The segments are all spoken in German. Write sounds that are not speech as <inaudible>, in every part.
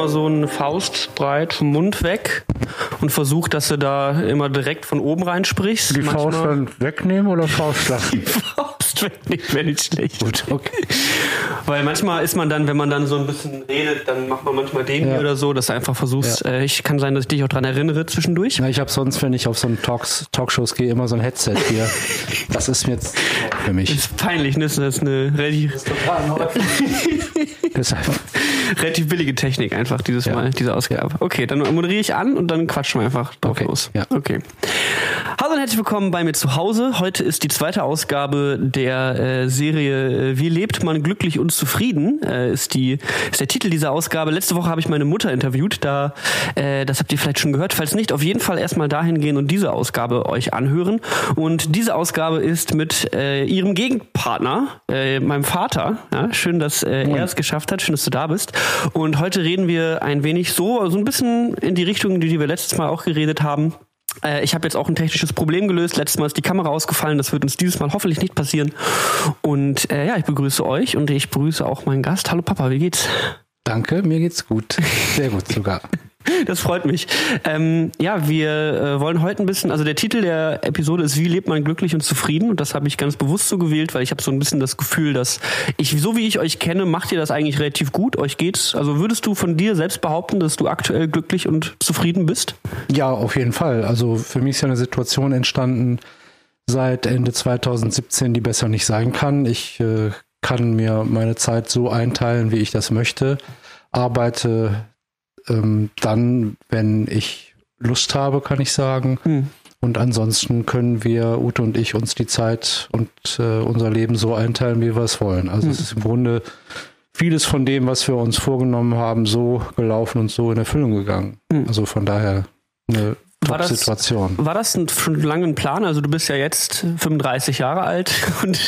immer so eine Faustbreit vom Mund weg und versuch, dass du da immer direkt von oben reinsprichst. Die Manchmal Faust dann wegnehmen oder Faust lassen? Die <laughs> Faust wegnehmen wäre nicht schlecht. Gut, okay. Weil manchmal ist man dann, wenn man dann so ein bisschen redet, dann macht man manchmal den ja. oder so, dass du einfach versuchst, ja. äh, ich kann sein, dass ich dich auch dran erinnere zwischendurch. Ja, ich habe sonst, wenn ich auf so einen Talks, Talkshows gehe, immer so ein Headset hier. <laughs> das ist mir jetzt für mich. Das ist peinlich, ne? Das ist eine relativ, <laughs> <laughs> relativ billige Technik einfach dieses ja. Mal, diese Ausgabe. Okay, dann moderiere ich an und dann quatschen wir einfach drauf okay. los. Ja. Okay. Hallo und herzlich willkommen bei mir zu Hause. Heute ist die zweite Ausgabe der äh, Serie äh, Wie lebt man glücklich und zufrieden? Äh, ist die ist der Titel dieser Ausgabe. Letzte Woche habe ich meine Mutter interviewt. Da äh, das habt ihr vielleicht schon gehört. Falls nicht, auf jeden Fall erstmal dahin gehen und diese Ausgabe euch anhören. Und diese Ausgabe ist mit äh, ihrem Gegenpartner, äh, meinem Vater. Ja, schön, dass er es geschafft hat. Schön, dass du da bist. Und heute reden wir ein wenig so so ein bisschen in die Richtung, die wir letztes Mal auch geredet haben. Äh, ich habe jetzt auch ein technisches Problem gelöst. Letztes Mal ist die Kamera ausgefallen. Das wird uns dieses Mal hoffentlich nicht passieren. Und äh, ja, ich begrüße euch und ich begrüße auch meinen Gast. Hallo Papa, wie geht's? Danke, mir geht's gut. Sehr gut sogar. <laughs> Das freut mich. Ähm, ja, wir äh, wollen heute ein bisschen, also der Titel der Episode ist Wie lebt man glücklich und zufrieden? Und das habe ich ganz bewusst so gewählt, weil ich habe so ein bisschen das Gefühl, dass ich, so wie ich euch kenne, macht ihr das eigentlich relativ gut. Euch geht's. Also würdest du von dir selbst behaupten, dass du aktuell glücklich und zufrieden bist? Ja, auf jeden Fall. Also für mich ist ja eine Situation entstanden seit Ende 2017, die besser nicht sein kann. Ich äh, kann mir meine Zeit so einteilen, wie ich das möchte arbeite ähm, dann, wenn ich Lust habe, kann ich sagen. Hm. Und ansonsten können wir, Ute und ich, uns die Zeit und äh, unser Leben so einteilen, wie wir es wollen. Also hm. es ist im Grunde vieles von dem, was wir uns vorgenommen haben, so gelaufen und so in Erfüllung gegangen. Hm. Also von daher eine. War das, war das schon lange ein Plan? Also du bist ja jetzt 35 Jahre alt <laughs> und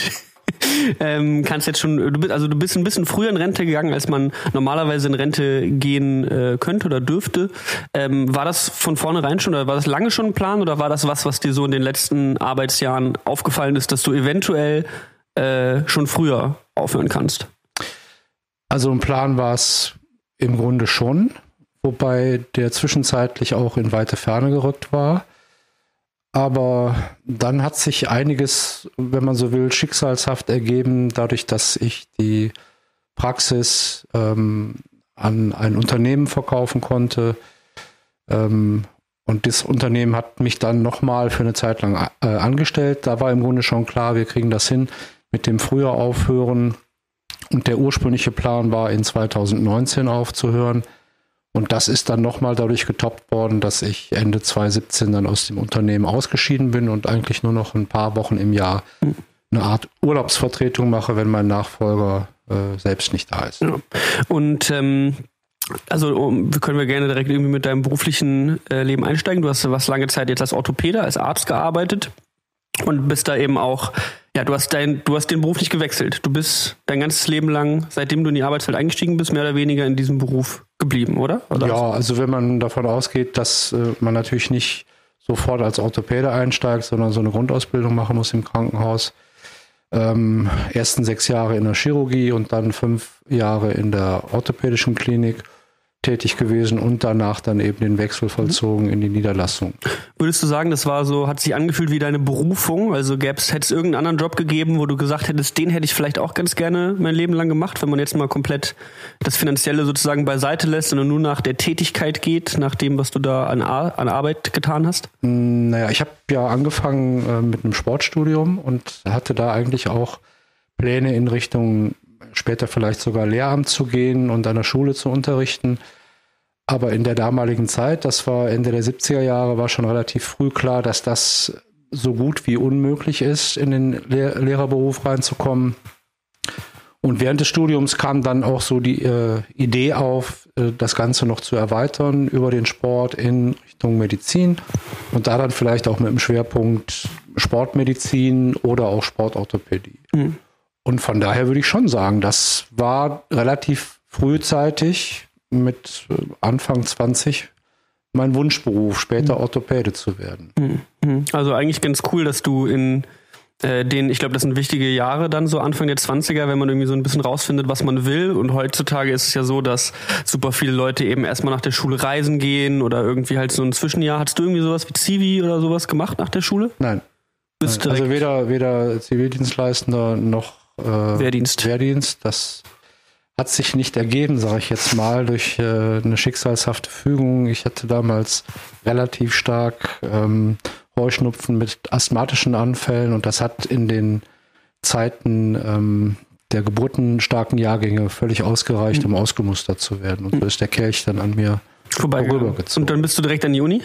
<laughs> ähm, kannst jetzt schon, du bist, also du bist ein bisschen früher in Rente gegangen, als man normalerweise in Rente gehen äh, könnte oder dürfte. Ähm, war das von vornherein schon oder war das lange schon ein Plan oder war das was, was dir so in den letzten Arbeitsjahren aufgefallen ist, dass du eventuell äh, schon früher aufhören kannst? Also ein Plan war es im Grunde schon, wobei der zwischenzeitlich auch in weite Ferne gerückt war. Aber dann hat sich einiges, wenn man so will, schicksalshaft ergeben, dadurch, dass ich die Praxis ähm, an ein Unternehmen verkaufen konnte. Ähm, und das Unternehmen hat mich dann nochmal für eine Zeit lang äh, angestellt. Da war im Grunde schon klar, wir kriegen das hin mit dem früher aufhören. Und der ursprüngliche Plan war, in 2019 aufzuhören. Und das ist dann nochmal dadurch getoppt worden, dass ich Ende 2017 dann aus dem Unternehmen ausgeschieden bin und eigentlich nur noch ein paar Wochen im Jahr eine Art Urlaubsvertretung mache, wenn mein Nachfolger äh, selbst nicht da ist. Und ähm, also können wir gerne direkt irgendwie mit deinem beruflichen äh, Leben einsteigen. Du hast was lange Zeit jetzt als Orthopäde, als Arzt gearbeitet und bist da eben auch ja, du hast dein, du hast den Beruf nicht gewechselt. Du bist dein ganzes Leben lang, seitdem du in die Arbeitswelt eingestiegen bist, mehr oder weniger in diesem Beruf geblieben, oder? oder? Ja, also wenn man davon ausgeht, dass äh, man natürlich nicht sofort als Orthopäde einsteigt, sondern so eine Grundausbildung machen muss im Krankenhaus. Ähm, ersten sechs Jahre in der Chirurgie und dann fünf Jahre in der orthopädischen Klinik tätig gewesen und danach dann eben den Wechsel vollzogen in die Niederlassung. Würdest du sagen, das war so, hat sich angefühlt wie deine Berufung? Also hätte es irgendeinen anderen Job gegeben, wo du gesagt hättest, den hätte ich vielleicht auch ganz gerne mein Leben lang gemacht, wenn man jetzt mal komplett das Finanzielle sozusagen beiseite lässt und nur nach der Tätigkeit geht, nach dem, was du da an, Ar an Arbeit getan hast? Hm, naja, ich habe ja angefangen äh, mit einem Sportstudium und hatte da eigentlich auch Pläne in Richtung später vielleicht sogar Lehramt zu gehen und an der Schule zu unterrichten. Aber in der damaligen Zeit, das war Ende der 70er Jahre, war schon relativ früh klar, dass das so gut wie unmöglich ist, in den Lehr Lehrerberuf reinzukommen. Und während des Studiums kam dann auch so die äh, Idee auf, äh, das Ganze noch zu erweitern über den Sport in Richtung Medizin und da dann vielleicht auch mit dem Schwerpunkt Sportmedizin oder auch Sportorthopädie. Mhm. Und von daher würde ich schon sagen, das war relativ frühzeitig mit äh, Anfang 20 mein Wunschberuf, später mhm. Orthopäde zu werden. Mhm. Also eigentlich ganz cool, dass du in äh, den, ich glaube, das sind wichtige Jahre dann so Anfang der 20er, wenn man irgendwie so ein bisschen rausfindet, was man will. Und heutzutage ist es ja so, dass super viele Leute eben erstmal nach der Schule reisen gehen oder irgendwie halt so ein Zwischenjahr. Hattest du irgendwie sowas wie Zivi oder sowas gemacht nach der Schule? Nein. Bist Nein. Also weder, weder Zivildienstleistender noch äh, Wehrdienst. Wehrdienst. Das hat sich nicht ergeben, sage ich jetzt mal, durch äh, eine schicksalshafte Fügung. Ich hatte damals relativ stark ähm, Heuschnupfen mit asthmatischen Anfällen und das hat in den Zeiten ähm, der geburtenstarken Jahrgänge völlig ausgereicht, um ausgemustert zu werden. Und so ist der Kelch dann an mir vorübergezogen. Und dann bist du direkt an die Uni?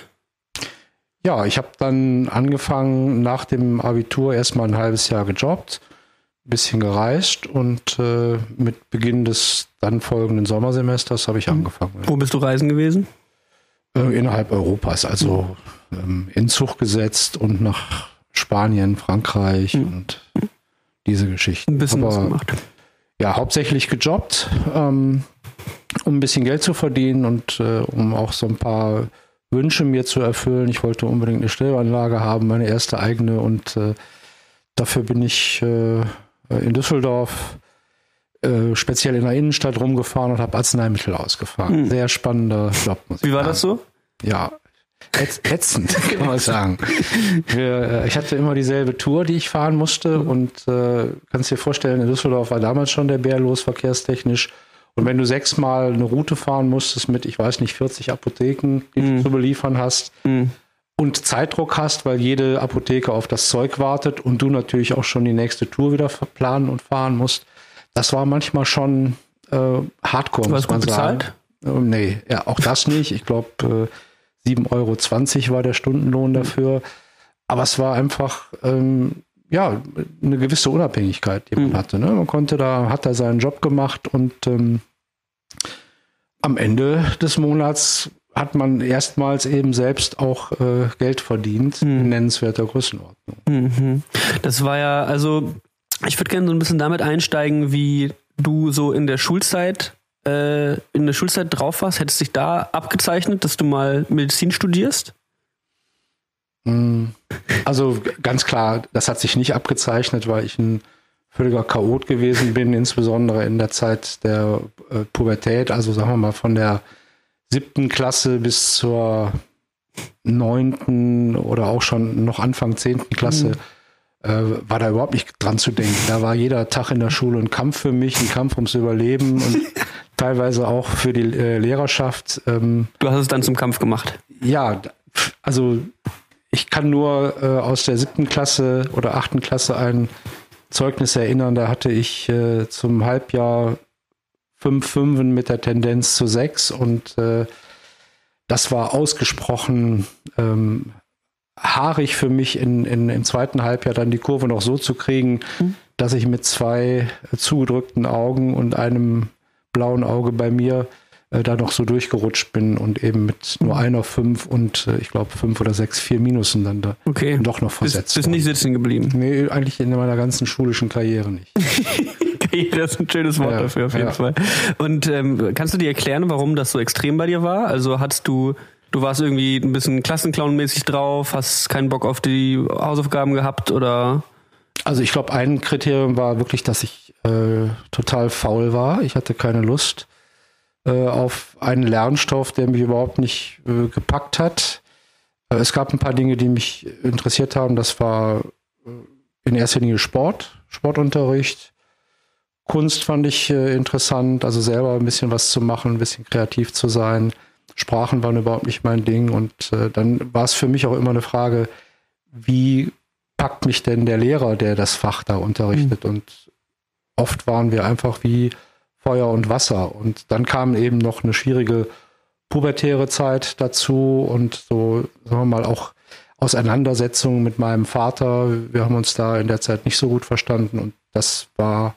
Ja, ich habe dann angefangen nach dem Abitur erstmal ein halbes Jahr gejobbt, bisschen gereist und äh, mit Beginn des dann folgenden Sommersemesters habe ich mhm. angefangen. Wo bist du reisen gewesen? Äh, innerhalb Europas, also ähm, in Zug gesetzt und nach Spanien, Frankreich mhm. und diese Geschichten. Ein bisschen Aber, was gemacht. Ja, hauptsächlich gejobbt, ähm, um ein bisschen Geld zu verdienen und äh, um auch so ein paar Wünsche mir zu erfüllen. Ich wollte unbedingt eine Stellanlage haben, meine erste eigene und äh, dafür bin ich äh, in Düsseldorf äh, speziell in der Innenstadt rumgefahren und habe Arzneimittel ausgefahren. Hm. Sehr spannender Job. Muss Wie war sagen. das so? Ja, ätzend, <laughs> kann man sagen. Äh, ich hatte immer dieselbe Tour, die ich fahren musste und äh, kannst dir vorstellen, in Düsseldorf war damals schon der Bär los, verkehrstechnisch. Und wenn du sechsmal eine Route fahren musstest mit, ich weiß nicht, 40 Apotheken, die mm. du zu beliefern hast mm. Und Zeitdruck hast, weil jede Apotheke auf das Zeug wartet und du natürlich auch schon die nächste Tour wieder planen und fahren musst, das war manchmal schon äh, Hardcore, muss man sagen. Bezahlt? Äh, nee, ja, auch das nicht. Ich glaube, äh, 7,20 Euro war der Stundenlohn dafür. Aber es war einfach, ähm, ja, eine gewisse Unabhängigkeit, die man mhm. hatte. Ne? Man konnte da, hat da seinen Job gemacht und ähm, am Ende des Monats hat man erstmals eben selbst auch äh, Geld verdient mhm. in nennenswerter Größenordnung. Mhm. Das war ja, also ich würde gerne so ein bisschen damit einsteigen, wie du so in der Schulzeit äh, in der Schulzeit drauf warst. Hättest dich da abgezeichnet, dass du mal Medizin studierst? Mm, also ganz klar, das hat sich nicht abgezeichnet, weil ich ein völliger Chaot gewesen bin, insbesondere in der Zeit der äh, Pubertät, also sagen wir mal von der siebten Klasse bis zur neunten oder auch schon noch Anfang zehnten Klasse. Mhm äh, war da überhaupt nicht dran zu denken. Da war jeder Tag in der Schule ein Kampf für mich, ein Kampf ums Überleben und <laughs> teilweise auch für die äh, Lehrerschaft. Ähm, du hast es dann zum Kampf gemacht. Ja, also ich kann nur äh, aus der siebten Klasse oder achten Klasse ein Zeugnis erinnern. Da hatte ich äh, zum Halbjahr fünf Fünfen mit der Tendenz zu sechs und äh, das war ausgesprochen ähm, haarig für mich in, in, im zweiten Halbjahr dann die Kurve noch so zu kriegen, mhm. dass ich mit zwei zugedrückten Augen und einem blauen Auge bei mir äh, da noch so durchgerutscht bin und eben mit nur mhm. einer fünf und äh, ich glaube fünf oder sechs, vier Minusen dann da okay. doch noch versetzt. Bist, bist nicht sitzen geblieben? Nee, eigentlich in meiner ganzen schulischen Karriere nicht. <laughs> Karriere <laughs> ist ein schönes Wort ja, dafür auf jeden ja. Fall. Und ähm, kannst du dir erklären, warum das so extrem bei dir war? Also hattest du Du warst irgendwie ein bisschen Klassenclown-mäßig drauf, hast keinen Bock auf die Hausaufgaben gehabt oder? Also ich glaube, ein Kriterium war wirklich, dass ich äh, total faul war. Ich hatte keine Lust äh, auf einen Lernstoff, der mich überhaupt nicht äh, gepackt hat. Äh, es gab ein paar Dinge, die mich interessiert haben. Das war äh, in erster Linie Sport, Sportunterricht. Kunst fand ich äh, interessant, also selber ein bisschen was zu machen, ein bisschen kreativ zu sein. Sprachen waren überhaupt nicht mein Ding. Und äh, dann war es für mich auch immer eine Frage, wie packt mich denn der Lehrer, der das Fach da unterrichtet? Mhm. Und oft waren wir einfach wie Feuer und Wasser. Und dann kam eben noch eine schwierige pubertäre Zeit dazu und so, sagen wir mal, auch Auseinandersetzungen mit meinem Vater. Wir haben uns da in der Zeit nicht so gut verstanden und das war,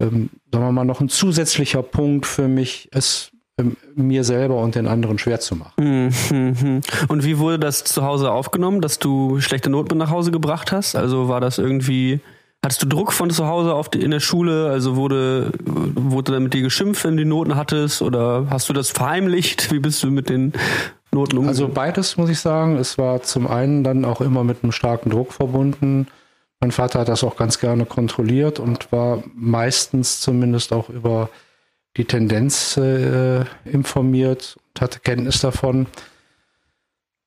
ähm, sagen wir mal, noch ein zusätzlicher Punkt für mich, es ähm, mir selber und den anderen schwer zu machen. Mhm. Und wie wurde das zu Hause aufgenommen, dass du schlechte Noten nach Hause gebracht hast? Also war das irgendwie Hattest du Druck von zu Hause auf die, in der Schule? Also wurde, wurde da mit dir geschimpft, wenn du die Noten hattest? Oder hast du das verheimlicht? Wie bist du mit den Noten umgegangen? Also beides muss ich sagen. Es war zum einen dann auch immer mit einem starken Druck verbunden. Mein Vater hat das auch ganz gerne kontrolliert und war meistens zumindest auch über die Tendenz äh, informiert und hatte Kenntnis davon.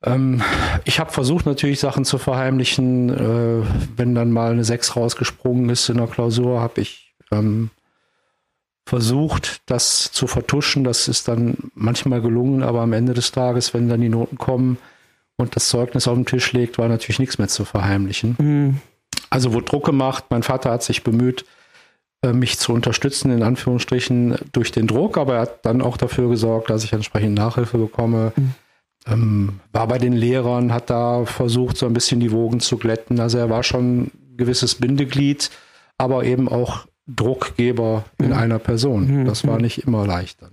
Ähm, ich habe versucht natürlich Sachen zu verheimlichen. Äh, wenn dann mal eine 6 rausgesprungen ist in der Klausur, habe ich ähm, versucht, das zu vertuschen. Das ist dann manchmal gelungen, aber am Ende des Tages, wenn dann die Noten kommen und das Zeugnis auf den Tisch legt, war natürlich nichts mehr zu verheimlichen. Mhm. Also wurde Druck gemacht. Mein Vater hat sich bemüht, äh, mich zu unterstützen, in Anführungsstrichen, durch den Druck, aber er hat dann auch dafür gesorgt, dass ich entsprechend Nachhilfe bekomme. Mhm. Ähm, war bei den Lehrern, hat da versucht, so ein bisschen die Wogen zu glätten. Also er war schon ein gewisses Bindeglied, aber eben auch Druckgeber in mhm. einer Person. Mhm. Das war mhm. nicht immer leicht dann.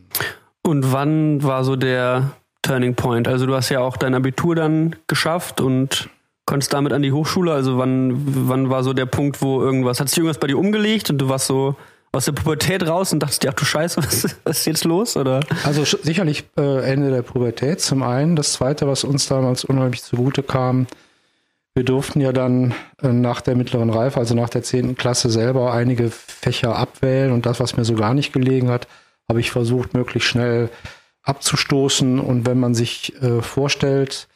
Und wann war so der Turning Point? Also du hast ja auch dein Abitur dann geschafft und konntest damit an die Hochschule? Also wann, wann war so der Punkt, wo irgendwas, hat sich irgendwas bei dir umgelegt und du warst so aus der Pubertät raus und dachtest dir, ach du Scheiße, <laughs> was, ist jetzt los? Oder? Also sicherlich äh, Ende der Pubertät zum einen. Das zweite, was uns damals unheimlich zugute kam, wir durften ja dann äh, nach der mittleren Reife, also nach der zehnten Klasse selber einige Fächer abwählen und das, was mir so gar nicht gelegen hat, habe ich versucht, möglichst schnell abzustoßen. Und wenn man sich äh, vorstellt,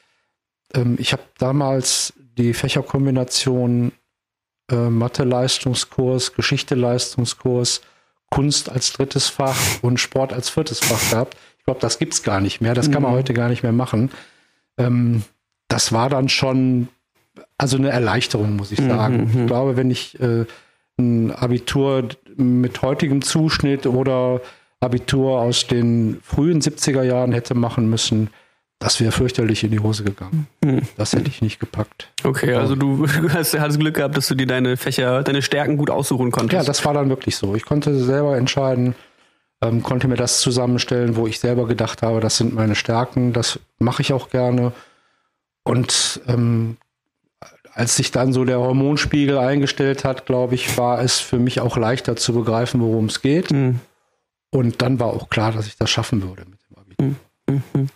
ähm, ich habe damals die Fächerkombination äh, Mathe-Leistungskurs, Geschichte-Leistungskurs, Kunst als drittes Fach und Sport als viertes Fach gehabt. Ich glaube, das gibt es gar nicht mehr. Das kann man mhm. heute gar nicht mehr machen. Ähm, das war dann schon, also eine Erleichterung, muss ich mhm, sagen. Mhm. Ich glaube, wenn ich äh, ein Abitur mit heutigem Zuschnitt oder Abitur aus den frühen 70er Jahren hätte machen müssen, das wäre fürchterlich in die Hose gegangen. Mhm. Das hätte ich nicht gepackt. Okay, also du <laughs> hast, hattest Glück gehabt, dass du dir deine Fächer, deine Stärken gut aussuchen konntest. Ja, das war dann wirklich so. Ich konnte selber entscheiden, ähm, konnte mir das zusammenstellen, wo ich selber gedacht habe, das sind meine Stärken, das mache ich auch gerne. Und ähm, als sich dann so der Hormonspiegel eingestellt hat, glaube ich, war es für mich auch leichter zu begreifen, worum es geht. Mhm. Und dann war auch klar, dass ich das schaffen würde mit dem Abitur. Mhm. Mhm.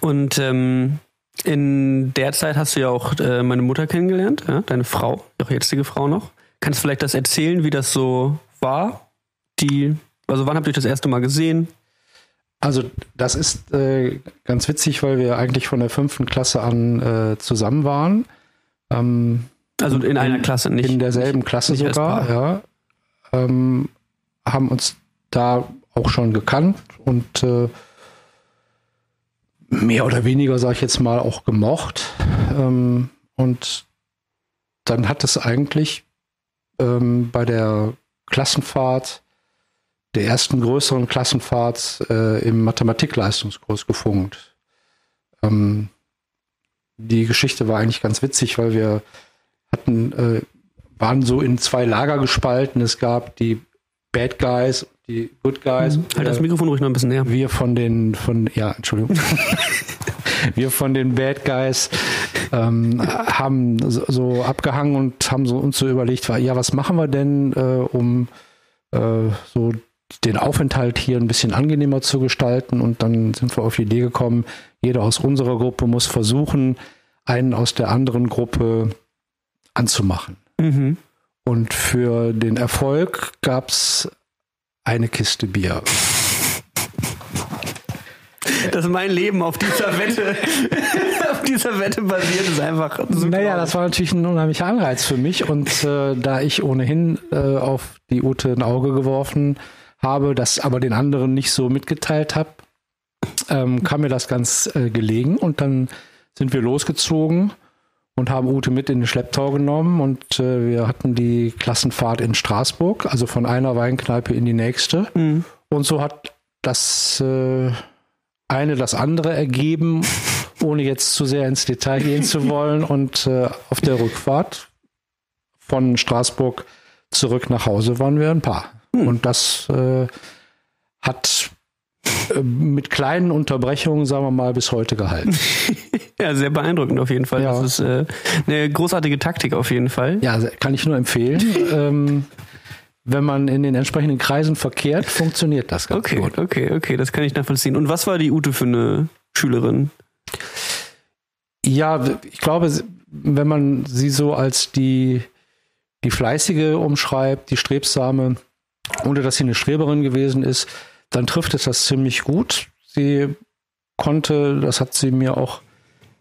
Und ähm, in der Zeit hast du ja auch äh, meine Mutter kennengelernt, ja? deine Frau, auch jetzige Frau noch. Kannst du vielleicht das erzählen, wie das so war? Die, also wann habt ihr euch das erste Mal gesehen? Also das ist äh, ganz witzig, weil wir eigentlich von der fünften Klasse an äh, zusammen waren. Ähm, also in einer Klasse, nicht in derselben Klasse nicht sogar. Ja, ähm, haben uns da auch schon gekannt und äh, mehr oder weniger, sage ich jetzt mal, auch gemocht. Ähm, und dann hat es eigentlich ähm, bei der Klassenfahrt, der ersten größeren Klassenfahrt äh, im Mathematikleistungskurs gefunkt. Ähm, die Geschichte war eigentlich ganz witzig, weil wir hatten, äh, waren so in zwei Lager gespalten. Es gab die Bad Guys die Good Guys. Halt das Mikrofon ruhig noch ein bisschen näher. Wir von den, von, ja, Entschuldigung. <laughs> wir von den Bad Guys ähm, haben so, so, abgehangen und haben so uns so überlegt, ja, was machen wir denn, äh, um äh, so den Aufenthalt hier ein bisschen angenehmer zu gestalten? Und dann sind wir auf die Idee gekommen, jeder aus unserer Gruppe muss versuchen, einen aus der anderen Gruppe anzumachen. Mhm. Und für den Erfolg gab es eine Kiste Bier. Dass mein Leben auf dieser Wette, <laughs> auf dieser Wette basiert, ist einfach super. Naja, das war natürlich ein unheimlicher Anreiz für mich und äh, da ich ohnehin äh, auf die Ute ein Auge geworfen habe, das aber den anderen nicht so mitgeteilt habe, ähm, kam mir das ganz äh, gelegen und dann sind wir losgezogen und haben Ute mit in den Schlepptau genommen und äh, wir hatten die Klassenfahrt in Straßburg, also von einer Weinkneipe in die nächste. Mhm. Und so hat das äh, eine das andere ergeben, <laughs> ohne jetzt zu sehr ins Detail gehen zu wollen. Und äh, auf der Rückfahrt von Straßburg zurück nach Hause waren wir ein Paar. Mhm. Und das äh, hat mit kleinen Unterbrechungen, sagen wir mal, bis heute gehalten. <laughs> ja, sehr beeindruckend auf jeden Fall. Ja. Das ist äh, eine großartige Taktik auf jeden Fall. Ja, kann ich nur empfehlen. <laughs> ähm, wenn man in den entsprechenden Kreisen verkehrt, funktioniert das ganz okay, gut. Okay, okay, okay, das kann ich nachvollziehen. Und was war die Ute für eine Schülerin? Ja, ich glaube, wenn man sie so als die, die fleißige umschreibt, die strebsame, ohne dass sie eine Streberin gewesen ist, dann trifft es das ziemlich gut. Sie konnte, das hat sie mir auch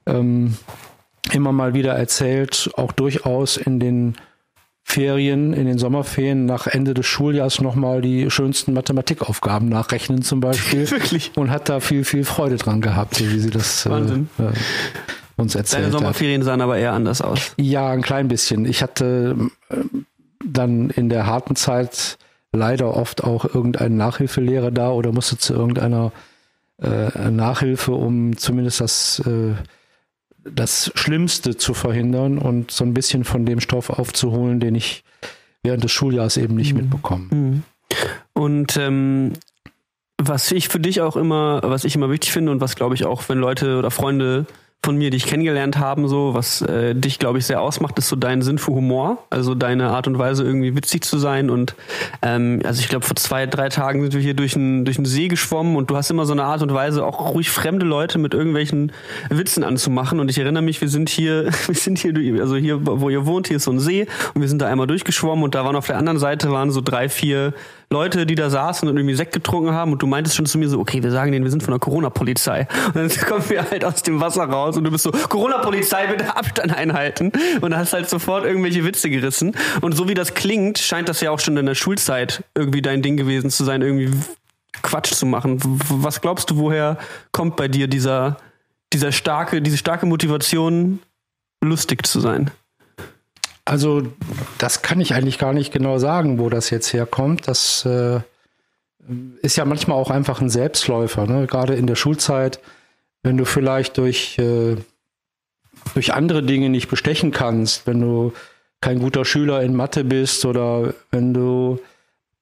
ähm, immer mal wieder erzählt, auch durchaus in den Ferien, in den Sommerferien nach Ende des Schuljahres nochmal die schönsten Mathematikaufgaben nachrechnen zum Beispiel. <laughs> Wirklich? Und hat da viel, viel Freude dran gehabt, so wie sie das äh, äh, uns erzählt Deine Sommerferien hat. sahen aber eher anders aus. Ja, ein klein bisschen. Ich hatte äh, dann in der harten Zeit leider oft auch irgendeinen Nachhilfelehrer da oder musste zu irgendeiner äh, Nachhilfe, um zumindest das, äh, das Schlimmste zu verhindern und so ein bisschen von dem Stoff aufzuholen, den ich während des Schuljahres eben nicht mhm. mitbekomme. Mhm. Und ähm, was ich für dich auch immer, was ich immer wichtig finde und was glaube ich auch, wenn Leute oder Freunde von mir dich kennengelernt haben, so was äh, dich, glaube ich, sehr ausmacht, ist so dein Sinn für Humor, also deine Art und Weise, irgendwie witzig zu sein. Und ähm, also ich glaube, vor zwei, drei Tagen sind wir hier durch einen durch einen See geschwommen und du hast immer so eine Art und Weise, auch ruhig fremde Leute mit irgendwelchen Witzen anzumachen. Und ich erinnere mich, wir sind hier, <laughs> wir sind hier, also hier, wo ihr wohnt, hier ist so ein See und wir sind da einmal durchgeschwommen und da waren auf der anderen Seite waren so drei, vier Leute, die da saßen und irgendwie Sekt getrunken haben und du meintest schon zu mir so, okay, wir sagen denen, wir sind von der Corona-Polizei. Und dann <laughs> kommen wir halt aus dem Wasser raus und du bist so, Corona-Polizei, bitte Abstand einhalten. Und hast halt sofort irgendwelche Witze gerissen. Und so wie das klingt, scheint das ja auch schon in der Schulzeit irgendwie dein Ding gewesen zu sein, irgendwie Quatsch zu machen. Was glaubst du, woher kommt bei dir dieser, dieser starke, diese starke Motivation, lustig zu sein? Also, das kann ich eigentlich gar nicht genau sagen, wo das jetzt herkommt. Das äh, ist ja manchmal auch einfach ein Selbstläufer, ne? gerade in der Schulzeit, wenn du vielleicht durch, äh, durch andere Dinge nicht bestechen kannst, wenn du kein guter Schüler in Mathe bist oder wenn du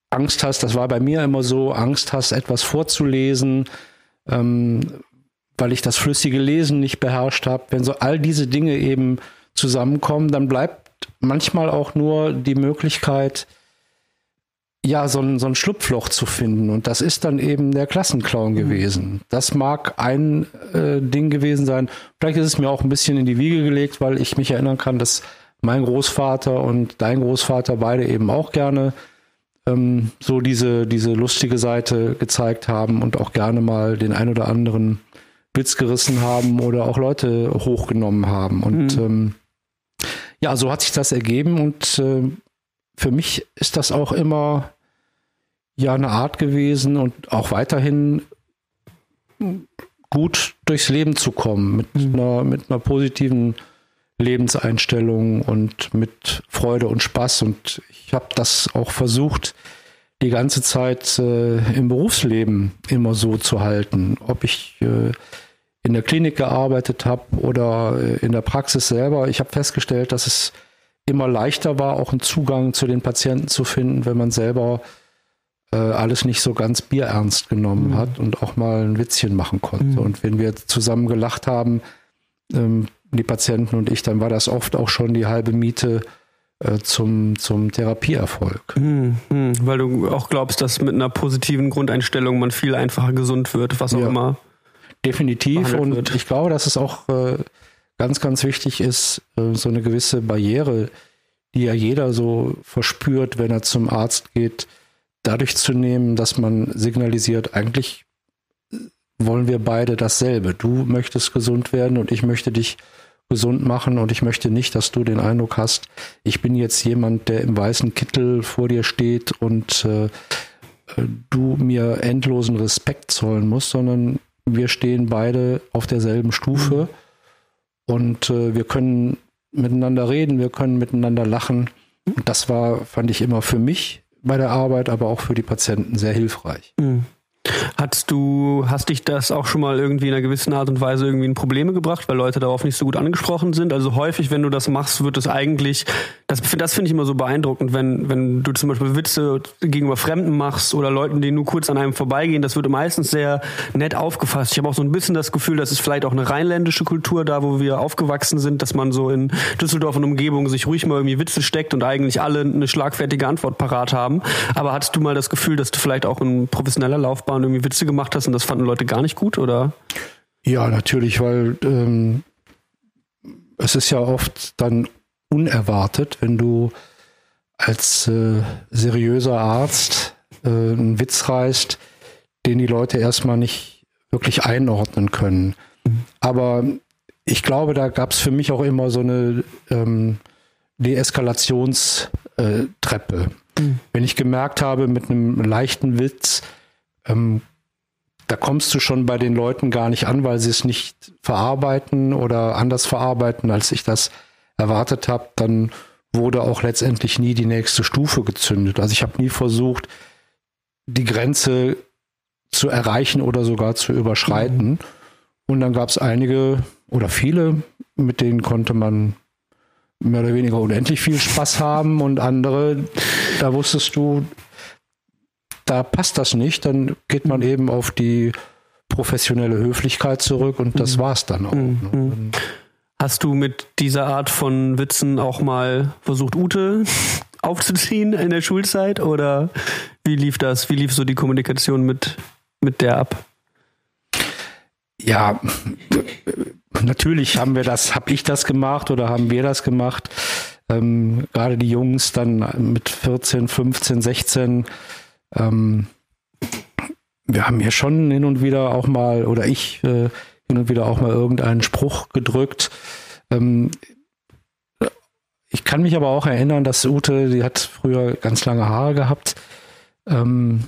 Angst hast, das war bei mir immer so, Angst hast, etwas vorzulesen, ähm, weil ich das flüssige Lesen nicht beherrscht habe. Wenn so all diese Dinge eben zusammenkommen, dann bleibt manchmal auch nur die Möglichkeit, ja, so ein, so ein Schlupfloch zu finden. Und das ist dann eben der Klassenclown mhm. gewesen. Das mag ein äh, Ding gewesen sein. Vielleicht ist es mir auch ein bisschen in die Wiege gelegt, weil ich mich erinnern kann, dass mein Großvater und dein Großvater beide eben auch gerne ähm, so diese, diese lustige Seite gezeigt haben und auch gerne mal den ein oder anderen Witz gerissen haben oder auch Leute hochgenommen haben. Und mhm. ähm, ja, so hat sich das ergeben und äh, für mich ist das auch immer ja eine Art gewesen und auch weiterhin gut durchs Leben zu kommen mit mhm. einer mit einer positiven Lebenseinstellung und mit Freude und Spaß und ich habe das auch versucht die ganze Zeit äh, im Berufsleben immer so zu halten, ob ich äh, in der Klinik gearbeitet habe oder äh, in der Praxis selber. Ich habe festgestellt, dass es immer leichter war, auch einen Zugang zu den Patienten zu finden, wenn man selber äh, alles nicht so ganz bierernst genommen mhm. hat und auch mal ein Witzchen machen konnte. Mhm. Und wenn wir zusammen gelacht haben, ähm, die Patienten und ich, dann war das oft auch schon die halbe Miete äh, zum, zum Therapieerfolg. Mhm. Weil du auch glaubst, dass mit einer positiven Grundeinstellung man viel einfacher gesund wird, was auch ja. immer. Definitiv. Und wird. ich glaube, dass es auch äh, ganz, ganz wichtig ist, äh, so eine gewisse Barriere, die ja jeder so verspürt, wenn er zum Arzt geht, dadurch zu nehmen, dass man signalisiert, eigentlich wollen wir beide dasselbe. Du möchtest gesund werden und ich möchte dich gesund machen und ich möchte nicht, dass du den Eindruck hast, ich bin jetzt jemand, der im weißen Kittel vor dir steht und äh, du mir endlosen Respekt zollen musst, sondern wir stehen beide auf derselben Stufe mhm. und äh, wir können miteinander reden, wir können miteinander lachen. Und das war, fand ich immer für mich bei der Arbeit, aber auch für die Patienten sehr hilfreich. Mhm. Hast du, hast dich das auch schon mal irgendwie in einer gewissen Art und Weise irgendwie in Probleme gebracht, weil Leute darauf nicht so gut angesprochen sind? Also häufig, wenn du das machst, wird es eigentlich, das, das finde ich immer so beeindruckend, wenn, wenn du zum Beispiel Witze gegenüber Fremden machst oder Leuten, die nur kurz an einem vorbeigehen, das wird meistens sehr nett aufgefasst. Ich habe auch so ein bisschen das Gefühl, das ist vielleicht auch eine rheinländische Kultur da, wo wir aufgewachsen sind, dass man so in Düsseldorf und Umgebung sich ruhig mal irgendwie Witze steckt und eigentlich alle eine schlagfertige Antwort parat haben. Aber hattest du mal das Gefühl, dass du vielleicht auch in professioneller Laufbahn irgendwie Witze gemacht hast und das fanden Leute gar nicht gut, oder? Ja, natürlich, weil ähm, es ist ja oft dann unerwartet, wenn du als äh, seriöser Arzt äh, einen Witz reißt, den die Leute erstmal nicht wirklich einordnen können. Mhm. Aber ich glaube, da gab es für mich auch immer so eine ähm, Deeskalationstreppe. Mhm. Wenn ich gemerkt habe, mit einem leichten Witz, ähm, da kommst du schon bei den Leuten gar nicht an, weil sie es nicht verarbeiten oder anders verarbeiten, als ich das erwartet habe, dann wurde auch letztendlich nie die nächste Stufe gezündet. Also ich habe nie versucht, die Grenze zu erreichen oder sogar zu überschreiten. Mhm. Und dann gab es einige oder viele, mit denen konnte man mehr oder weniger unendlich viel Spaß haben und andere, da wusstest du, da passt das nicht, dann geht man eben auf die professionelle Höflichkeit zurück und das mhm. war's dann auch. Ne? Mhm. Hast du mit dieser Art von Witzen auch mal versucht, Ute <laughs> aufzuziehen in der Schulzeit oder wie lief das? Wie lief so die Kommunikation mit, mit der ab? ja, natürlich haben wir das, habe ich das gemacht oder haben wir das gemacht. Ähm, gerade die Jungs dann mit 14, 15, 16. Ähm, wir haben hier schon hin und wieder auch mal, oder ich äh, hin und wieder auch mal irgendeinen Spruch gedrückt. Ähm, ich kann mich aber auch erinnern, dass Ute, die hat früher ganz lange Haare gehabt, ähm,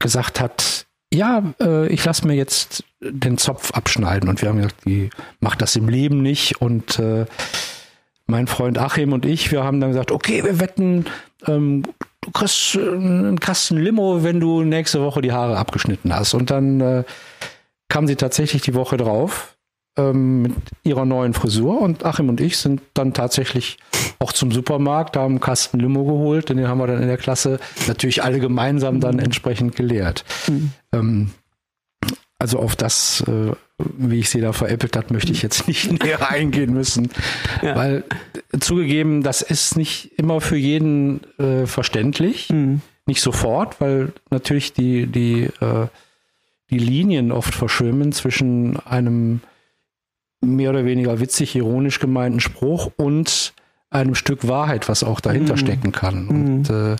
gesagt hat, ja, äh, ich lasse mir jetzt den Zopf abschneiden. Und wir haben gesagt, die macht das im Leben nicht. Und äh, mein Freund Achim und ich, wir haben dann gesagt, okay, wir wetten, ähm, du kriegst äh, einen Kasten Limo, wenn du nächste Woche die Haare abgeschnitten hast. Und dann äh, kam sie tatsächlich die Woche drauf ähm, mit ihrer neuen Frisur und Achim und ich sind dann tatsächlich auch zum Supermarkt, haben einen Kasten Limo geholt, den haben wir dann in der Klasse natürlich alle gemeinsam dann entsprechend geleert. Mhm. Ähm, also auf das, äh, wie ich sie da veräppelt hat, möchte ich jetzt <laughs> nicht näher eingehen müssen. Ja. Weil zugegeben, das ist nicht immer für jeden äh, verständlich. Mhm. Nicht sofort, weil natürlich die, die, äh, die Linien oft verschwimmen zwischen einem mehr oder weniger witzig, ironisch gemeinten Spruch und einem Stück Wahrheit, was auch dahinter mhm. stecken kann. Mhm. Und äh,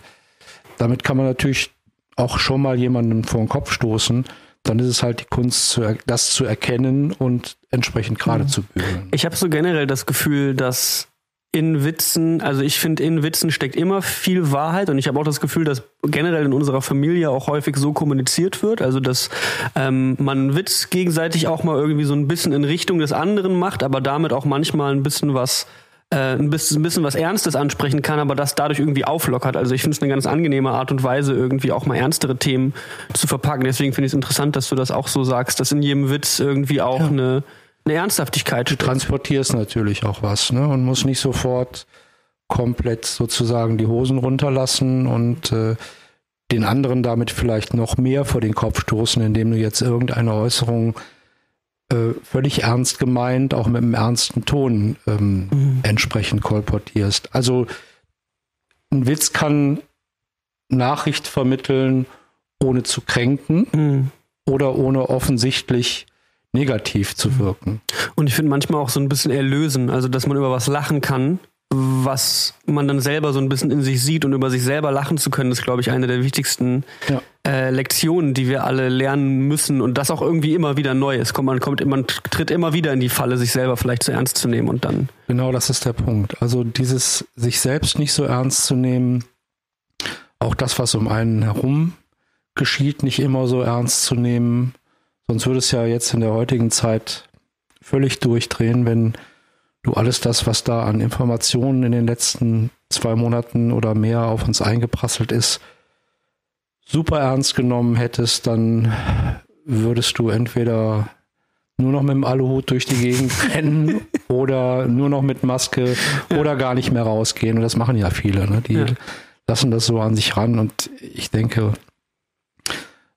damit kann man natürlich auch schon mal jemanden vor den Kopf stoßen dann ist es halt die Kunst, zu, das zu erkennen und entsprechend gerade mhm. zu bügeln. Ich habe so generell das Gefühl, dass in Witzen, also ich finde, in Witzen steckt immer viel Wahrheit und ich habe auch das Gefühl, dass generell in unserer Familie auch häufig so kommuniziert wird, also dass ähm, man Witz gegenseitig auch mal irgendwie so ein bisschen in Richtung des anderen macht, aber damit auch manchmal ein bisschen was äh, ein, bisschen, was Ernstes ansprechen kann, aber das dadurch irgendwie auflockert. Also ich finde es eine ganz angenehme Art und Weise, irgendwie auch mal ernstere Themen zu verpacken. Deswegen finde ich es interessant, dass du das auch so sagst, dass in jedem Witz irgendwie auch ja. eine, eine Ernsthaftigkeit steht. Du transportierst natürlich auch was ne? und musst nicht sofort komplett sozusagen die Hosen runterlassen und äh, den anderen damit vielleicht noch mehr vor den Kopf stoßen, indem du jetzt irgendeine Äußerung äh, völlig ernst gemeint, auch mit einem ernsten Ton ähm, mhm. entsprechend kolportierst. Also ein Witz kann Nachricht vermitteln, ohne zu kränken mhm. oder ohne offensichtlich negativ zu mhm. wirken. Und ich finde manchmal auch so ein bisschen erlösen, also dass man über was lachen kann, was man dann selber so ein bisschen in sich sieht und über sich selber lachen zu können, ist, glaube ich, eine der wichtigsten ja. äh, Lektionen, die wir alle lernen müssen und das auch irgendwie immer wieder neu ist. Man, kommt, man tritt immer wieder in die Falle, sich selber vielleicht zu ernst zu nehmen und dann. Genau, das ist der Punkt. Also dieses sich selbst nicht so ernst zu nehmen, auch das, was um einen herum geschieht, nicht immer so ernst zu nehmen. Sonst würde es ja jetzt in der heutigen Zeit völlig durchdrehen, wenn du alles das, was da an Informationen in den letzten zwei Monaten oder mehr auf uns eingeprasselt ist, super ernst genommen hättest, dann würdest du entweder nur noch mit dem Aluhut durch die Gegend <laughs> rennen oder nur noch mit Maske oder gar nicht mehr rausgehen. Und das machen ja viele. Ne? Die ja. lassen das so an sich ran. Und ich denke,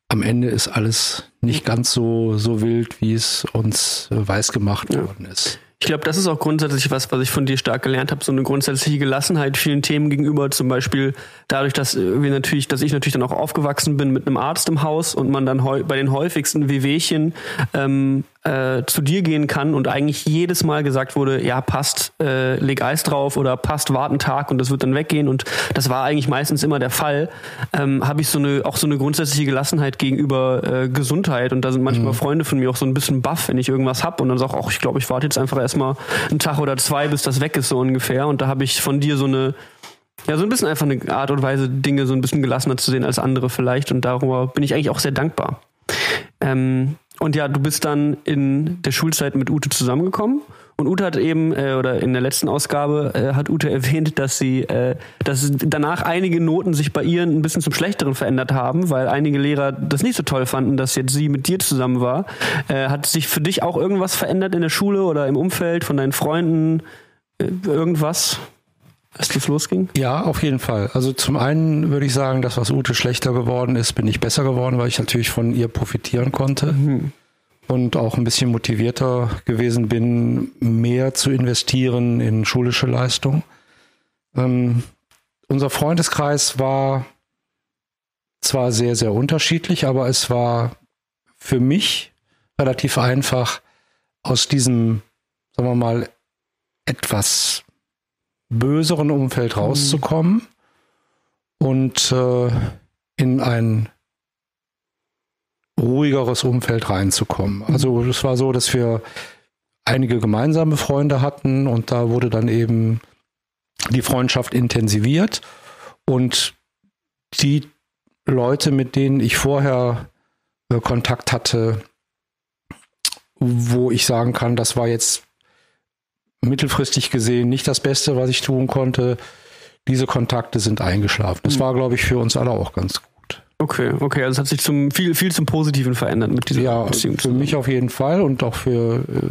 am Ende ist alles nicht ganz so, so wild, wie es uns äh, weiß gemacht ja. worden ist. Ich glaube, das ist auch grundsätzlich was, was ich von dir stark gelernt habe, so eine grundsätzliche Gelassenheit vielen Themen gegenüber. Zum Beispiel dadurch, dass wir natürlich, dass ich natürlich dann auch aufgewachsen bin mit einem Arzt im Haus und man dann bei den häufigsten Wehwehchen ähm, äh, zu dir gehen kann und eigentlich jedes Mal gesagt wurde, ja, passt, äh, leg Eis drauf oder passt, wart einen Tag und das wird dann weggehen und das war eigentlich meistens immer der Fall, ähm, habe ich so eine, auch so eine grundsätzliche Gelassenheit gegenüber äh, Gesundheit und da sind manchmal mhm. Freunde von mir auch so ein bisschen baff, wenn ich irgendwas hab und dann sag auch, ich glaube, ich warte jetzt einfach erstmal einen Tag oder zwei, bis das weg ist so ungefähr und da habe ich von dir so eine ja, so ein bisschen einfach eine Art und Weise, Dinge so ein bisschen gelassener zu sehen als andere vielleicht. Und darüber bin ich eigentlich auch sehr dankbar. Ähm, und ja, du bist dann in der Schulzeit mit Ute zusammengekommen. Und Ute hat eben, äh, oder in der letzten Ausgabe äh, hat Ute <laughs> erwähnt, dass sie, äh, dass danach einige Noten sich bei ihr ein bisschen zum Schlechteren verändert haben, weil einige Lehrer das nicht so toll fanden, dass jetzt sie mit dir zusammen war. Äh, hat sich für dich auch irgendwas verändert in der Schule oder im Umfeld von deinen Freunden? Äh, irgendwas? Als das losging? Ja, auf jeden Fall. Also zum einen würde ich sagen, dass was Ute schlechter geworden ist, bin ich besser geworden, weil ich natürlich von ihr profitieren konnte. Mhm. Und auch ein bisschen motivierter gewesen bin, mehr zu investieren in schulische Leistung. Ähm, unser Freundeskreis war zwar sehr, sehr unterschiedlich, aber es war für mich relativ einfach, aus diesem, sagen wir mal, etwas böseren Umfeld rauszukommen mhm. und äh, in ein ruhigeres Umfeld reinzukommen. Mhm. Also es war so, dass wir einige gemeinsame Freunde hatten und da wurde dann eben die Freundschaft intensiviert und die Leute, mit denen ich vorher äh, Kontakt hatte, wo ich sagen kann, das war jetzt mittelfristig gesehen nicht das Beste, was ich tun konnte. Diese Kontakte sind eingeschlafen. Das hm. war, glaube ich, für uns alle auch ganz gut. Okay, okay, also es hat sich zum viel, viel zum Positiven verändert mit dieser ja, Beziehung. Für mich auf jeden Fall und auch für, äh,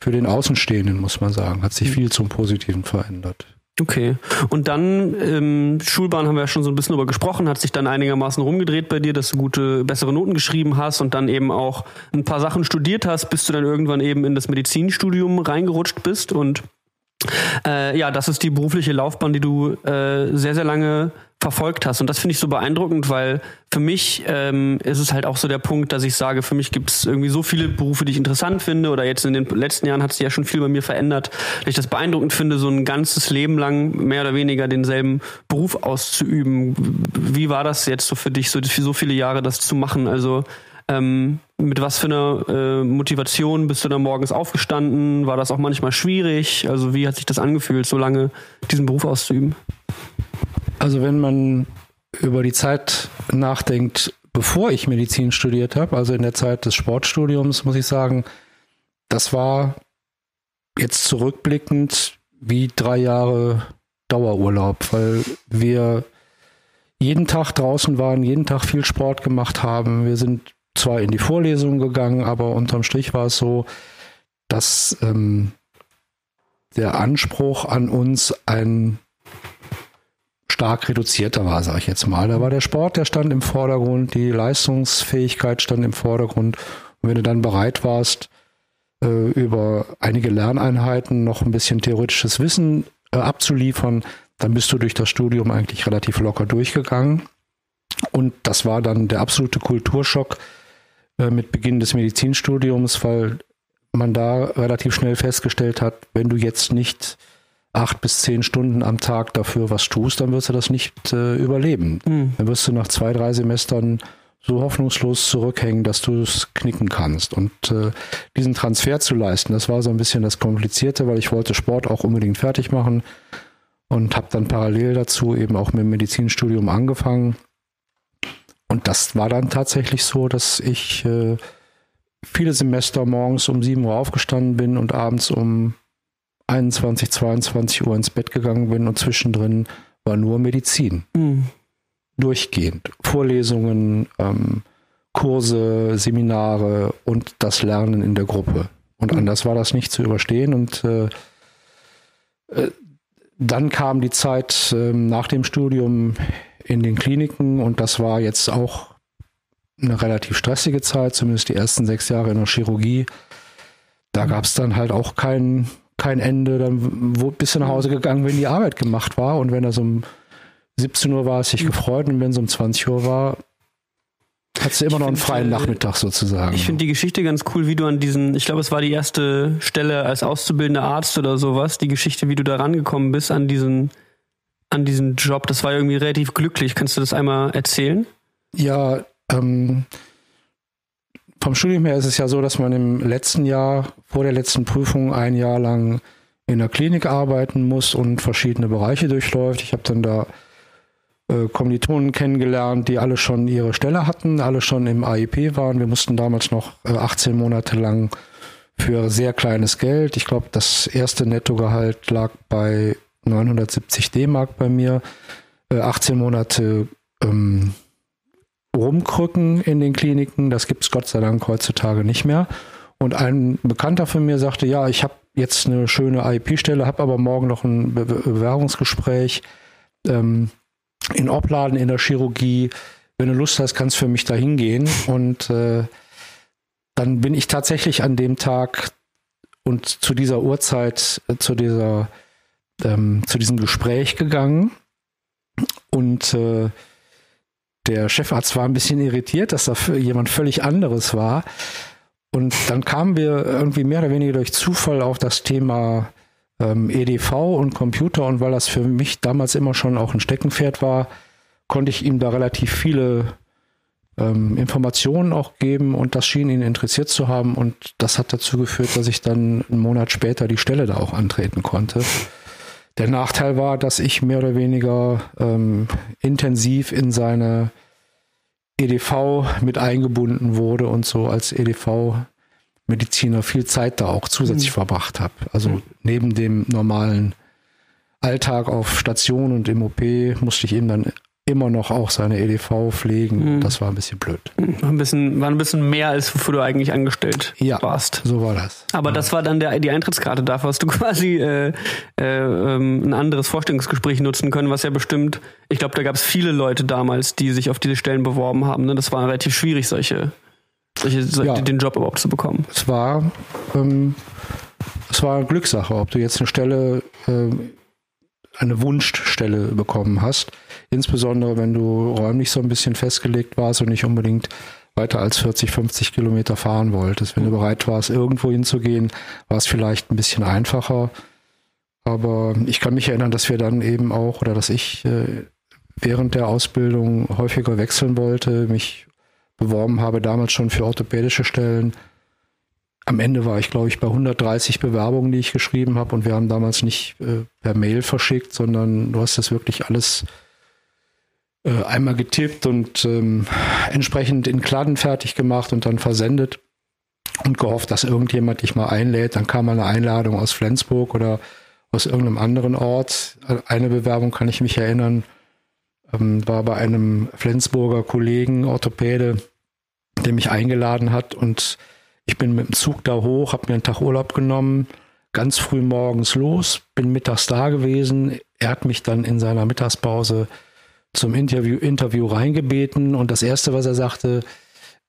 für den Außenstehenden, muss man sagen, hat sich hm. viel zum Positiven verändert. Okay. Und dann ähm, Schulbahn haben wir ja schon so ein bisschen darüber gesprochen, hat sich dann einigermaßen rumgedreht bei dir, dass du gute, bessere Noten geschrieben hast und dann eben auch ein paar Sachen studiert hast, bis du dann irgendwann eben in das Medizinstudium reingerutscht bist und äh, ja, das ist die berufliche Laufbahn, die du äh, sehr, sehr lange verfolgt hast. Und das finde ich so beeindruckend, weil für mich ähm, ist es halt auch so der Punkt, dass ich sage, für mich gibt es irgendwie so viele Berufe, die ich interessant finde. Oder jetzt in den letzten Jahren hat sich ja schon viel bei mir verändert, dass ich das beeindruckend finde, so ein ganzes Leben lang mehr oder weniger denselben Beruf auszuüben. Wie war das jetzt so für dich, so, so viele Jahre das zu machen? Also ähm, mit was für einer äh, Motivation bist du da morgens aufgestanden? War das auch manchmal schwierig? Also wie hat sich das angefühlt, so lange diesen Beruf auszuüben? Also wenn man über die Zeit nachdenkt, bevor ich Medizin studiert habe, also in der Zeit des Sportstudiums, muss ich sagen, das war jetzt zurückblickend wie drei Jahre Dauerurlaub, weil wir jeden Tag draußen waren, jeden Tag viel Sport gemacht haben. Wir sind zwar in die Vorlesungen gegangen, aber unterm Strich war es so, dass ähm, der Anspruch an uns ein stark reduzierter war, sage ich jetzt mal. Da war der Sport, der stand im Vordergrund, die Leistungsfähigkeit stand im Vordergrund. Und wenn du dann bereit warst, äh, über einige Lerneinheiten noch ein bisschen theoretisches Wissen äh, abzuliefern, dann bist du durch das Studium eigentlich relativ locker durchgegangen. Und das war dann der absolute Kulturschock äh, mit Beginn des Medizinstudiums, weil man da relativ schnell festgestellt hat, wenn du jetzt nicht acht bis zehn Stunden am Tag dafür was tust, dann wirst du das nicht äh, überleben. Mhm. Dann wirst du nach zwei, drei Semestern so hoffnungslos zurückhängen, dass du es knicken kannst. Und äh, diesen Transfer zu leisten, das war so ein bisschen das Komplizierte, weil ich wollte Sport auch unbedingt fertig machen und habe dann parallel dazu eben auch mit dem Medizinstudium angefangen. Und das war dann tatsächlich so, dass ich äh, viele Semester morgens um sieben Uhr aufgestanden bin und abends um 21, 22 Uhr ins Bett gegangen bin und zwischendrin war nur Medizin. Mhm. durchgehend. Vorlesungen, ähm, Kurse, Seminare und das Lernen in der Gruppe. Und mhm. anders war das nicht zu überstehen. Und äh, äh, dann kam die Zeit äh, nach dem Studium in den Kliniken und das war jetzt auch eine relativ stressige Zeit, zumindest die ersten sechs Jahre in der Chirurgie. Da gab es dann halt auch kein, kein Ende. Dann wo, bist du nach Hause gegangen, wenn die Arbeit gemacht war. Und wenn er so um 17 Uhr war, es sich gefreut. Und wenn es um 20 Uhr war, Hattest du immer ich noch einen freien find, äh, Nachmittag sozusagen. Ich finde die Geschichte ganz cool, wie du an diesen, ich glaube, es war die erste Stelle als auszubildender Arzt oder sowas, die Geschichte, wie du da rangekommen bist an diesen, an diesen Job. Das war irgendwie relativ glücklich. Kannst du das einmal erzählen? Ja, ähm, vom Studium her ist es ja so, dass man im letzten Jahr, vor der letzten Prüfung, ein Jahr lang in der Klinik arbeiten muss und verschiedene Bereiche durchläuft. Ich habe dann da äh, Kommilitonen kennengelernt, die alle schon ihre Stelle hatten, alle schon im AIP waren. Wir mussten damals noch äh, 18 Monate lang für sehr kleines Geld, ich glaube, das erste Nettogehalt lag bei 970 D-Mark bei mir, äh, 18 Monate ähm, rumkrücken in den Kliniken. Das gibt es Gott sei Dank heutzutage nicht mehr. Und ein Bekannter von mir sagte, ja, ich habe jetzt eine schöne IP-Stelle, habe aber morgen noch ein Bewerbungsgespräch. Ähm, in Opladen in der Chirurgie. Wenn du Lust hast, kannst du für mich da hingehen. Und äh, dann bin ich tatsächlich an dem Tag und zu dieser Uhrzeit, äh, zu dieser, ähm, zu diesem Gespräch gegangen. Und äh, der Chefarzt war ein bisschen irritiert, dass da jemand völlig anderes war. Und dann kamen wir irgendwie mehr oder weniger durch Zufall auf das Thema ähm, EDV und Computer und weil das für mich damals immer schon auch ein Steckenpferd war, konnte ich ihm da relativ viele ähm, Informationen auch geben und das schien ihn interessiert zu haben und das hat dazu geführt, dass ich dann einen Monat später die Stelle da auch antreten konnte. Der Nachteil war, dass ich mehr oder weniger ähm, intensiv in seine EDV mit eingebunden wurde und so als EDV Mediziner viel Zeit da auch zusätzlich mhm. verbracht habe. Also mhm. neben dem normalen Alltag auf Station und im OP musste ich eben dann immer noch auch seine EDV pflegen. Mhm. Das war ein bisschen blöd. Mhm. War ein bisschen, war ein bisschen mehr, als wofür du eigentlich angestellt ja, warst. So war das. Aber ja. das war dann der, die Eintrittskarte dafür, hast du <laughs> quasi äh, äh, ähm, ein anderes Vorstellungsgespräch nutzen können, was ja bestimmt, ich glaube, da gab es viele Leute damals, die sich auf diese Stellen beworben haben. Ne? Das war relativ schwierig, solche solche, ja. den Job überhaupt zu bekommen? Es war, ähm, es war eine Glückssache, ob du jetzt eine Stelle, äh, eine Wunschstelle bekommen hast. Insbesondere, wenn du räumlich so ein bisschen festgelegt warst und nicht unbedingt weiter als 40, 50 Kilometer fahren wolltest. Wenn du bereit warst, irgendwo hinzugehen, war es vielleicht ein bisschen einfacher. Aber ich kann mich erinnern, dass wir dann eben auch, oder dass ich äh, während der Ausbildung häufiger wechseln wollte, mich beworben habe, damals schon für orthopädische Stellen. Am Ende war ich, glaube ich, bei 130 Bewerbungen, die ich geschrieben habe. Und wir haben damals nicht äh, per Mail verschickt, sondern du hast das wirklich alles einmal getippt und ähm, entsprechend in Kladden fertig gemacht und dann versendet und gehofft, dass irgendjemand dich mal einlädt. Dann kam mal eine Einladung aus Flensburg oder aus irgendeinem anderen Ort. Eine Bewerbung kann ich mich erinnern ähm, war bei einem Flensburger Kollegen, Orthopäde, der mich eingeladen hat und ich bin mit dem Zug da hoch, habe mir einen Tag Urlaub genommen, ganz früh morgens los, bin mittags da gewesen. Er hat mich dann in seiner Mittagspause zum Interview, Interview reingebeten und das erste, was er sagte,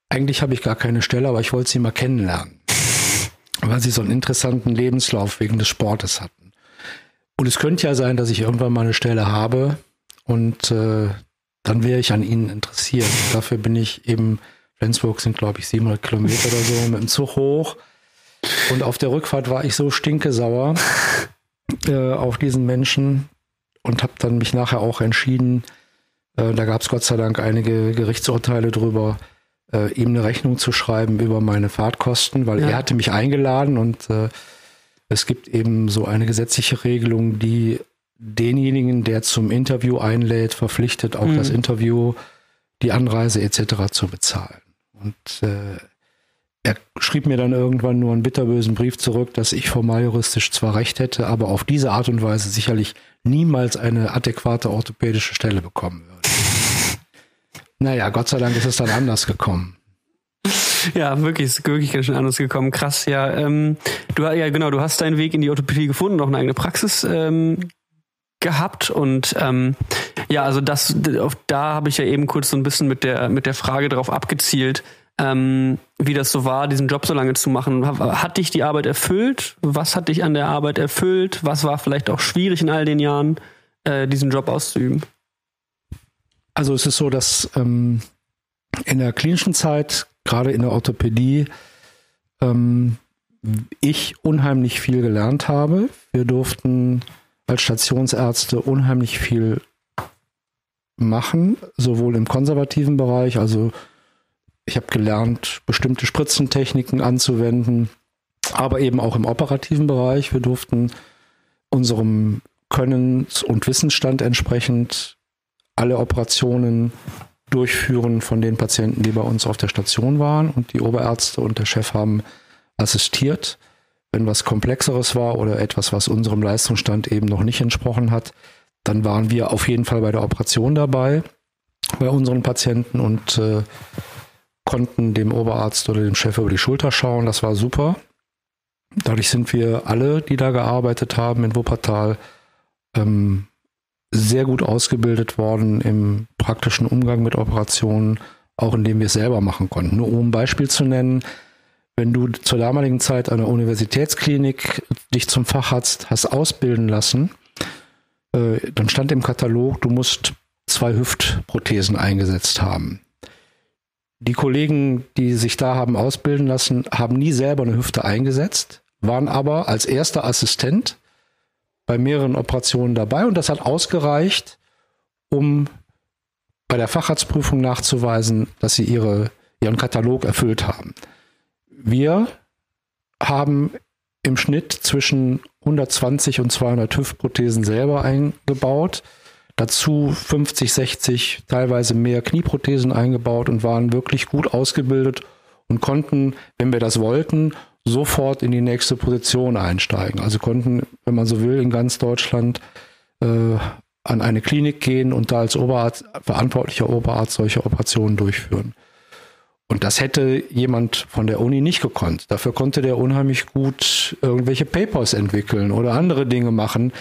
eigentlich habe ich gar keine Stelle, aber ich wollte sie mal kennenlernen, <laughs> weil sie so einen interessanten Lebenslauf wegen des Sportes hatten. Und es könnte ja sein, dass ich irgendwann mal eine Stelle habe, und äh, dann wäre ich an ihnen interessiert. Dafür bin ich eben, Flensburg sind glaube ich 700 Kilometer oder so, mit dem Zug hoch. Und auf der Rückfahrt war ich so stinkesauer <laughs> äh, auf diesen Menschen und habe dann mich nachher auch entschieden, äh, da gab es Gott sei Dank einige Gerichtsurteile drüber, äh, ihm eine Rechnung zu schreiben über meine Fahrtkosten, weil ja. er hatte mich eingeladen und äh, es gibt eben so eine gesetzliche Regelung, die denjenigen, der zum Interview einlädt, verpflichtet, auch mhm. das Interview, die Anreise etc. zu bezahlen. Und äh, er schrieb mir dann irgendwann nur einen bitterbösen Brief zurück, dass ich formal juristisch zwar recht hätte, aber auf diese Art und Weise sicherlich niemals eine adäquate orthopädische Stelle bekommen würde. Naja, Gott sei Dank ist es dann anders gekommen. Ja, wirklich, ist wirklich ganz schön anders gekommen. Krass, ja. Ähm, du, ja, genau, du hast deinen Weg in die Orthopädie gefunden, auch eine eigene Praxis ähm, gehabt und ähm, ja, also das, da habe ich ja eben kurz so ein bisschen mit der mit der Frage darauf abgezielt, ähm, wie das so war, diesen Job so lange zu machen. Hat dich die Arbeit erfüllt? Was hat dich an der Arbeit erfüllt? Was war vielleicht auch schwierig in all den Jahren, äh, diesen Job auszuüben? Also es ist so, dass ähm, in der klinischen Zeit, gerade in der Orthopädie, ähm, ich unheimlich viel gelernt habe. Wir durften als Stationsärzte unheimlich viel machen, sowohl im konservativen Bereich, also ich habe gelernt, bestimmte Spritzentechniken anzuwenden, aber eben auch im operativen Bereich. Wir durften unserem Könnens- und Wissensstand entsprechend alle Operationen durchführen von den Patienten, die bei uns auf der Station waren. Und die Oberärzte und der Chef haben assistiert. Wenn was Komplexeres war oder etwas, was unserem Leistungsstand eben noch nicht entsprochen hat, dann waren wir auf jeden Fall bei der Operation dabei, bei unseren Patienten und äh, konnten dem Oberarzt oder dem Chef über die Schulter schauen. Das war super. Dadurch sind wir alle, die da gearbeitet haben in Wuppertal, ähm, sehr gut ausgebildet worden im praktischen Umgang mit Operationen, auch indem wir es selber machen konnten. Nur um ein Beispiel zu nennen, wenn du zur damaligen Zeit an der Universitätsklinik dich zum Facharzt hast ausbilden lassen, äh, dann stand im Katalog, du musst zwei Hüftprothesen eingesetzt haben. Die Kollegen, die sich da haben ausbilden lassen, haben nie selber eine Hüfte eingesetzt, waren aber als erster Assistent bei mehreren Operationen dabei und das hat ausgereicht, um bei der Facharztprüfung nachzuweisen, dass sie ihre, ihren Katalog erfüllt haben. Wir haben im Schnitt zwischen 120 und 200 Hüftprothesen selber eingebaut. Dazu 50, 60, teilweise mehr Knieprothesen eingebaut und waren wirklich gut ausgebildet und konnten, wenn wir das wollten, sofort in die nächste Position einsteigen. Also konnten, wenn man so will, in ganz Deutschland äh, an eine Klinik gehen und da als Oberarzt, verantwortlicher Oberarzt solche Operationen durchführen. Und das hätte jemand von der Uni nicht gekonnt. Dafür konnte der unheimlich gut irgendwelche Papers entwickeln oder andere Dinge machen,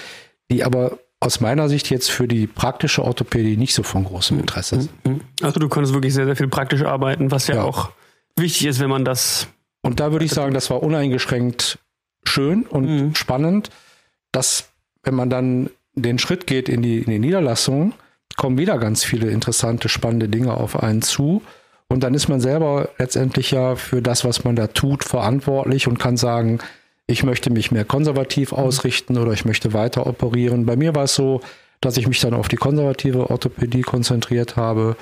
die aber aus meiner Sicht jetzt für die praktische Orthopädie nicht so von großem Interesse sind. Also du konntest wirklich sehr, sehr viel praktisch arbeiten, was ja, ja. auch wichtig ist, wenn man das. Und da würde ich sagen, das war uneingeschränkt schön und mhm. spannend, dass wenn man dann den Schritt geht in die, in die Niederlassung, kommen wieder ganz viele interessante, spannende Dinge auf einen zu. Und dann ist man selber letztendlich ja für das, was man da tut, verantwortlich und kann sagen, ich möchte mich mehr konservativ mhm. ausrichten oder ich möchte weiter operieren. Bei mir war es so, dass ich mich dann auf die konservative Orthopädie konzentriert habe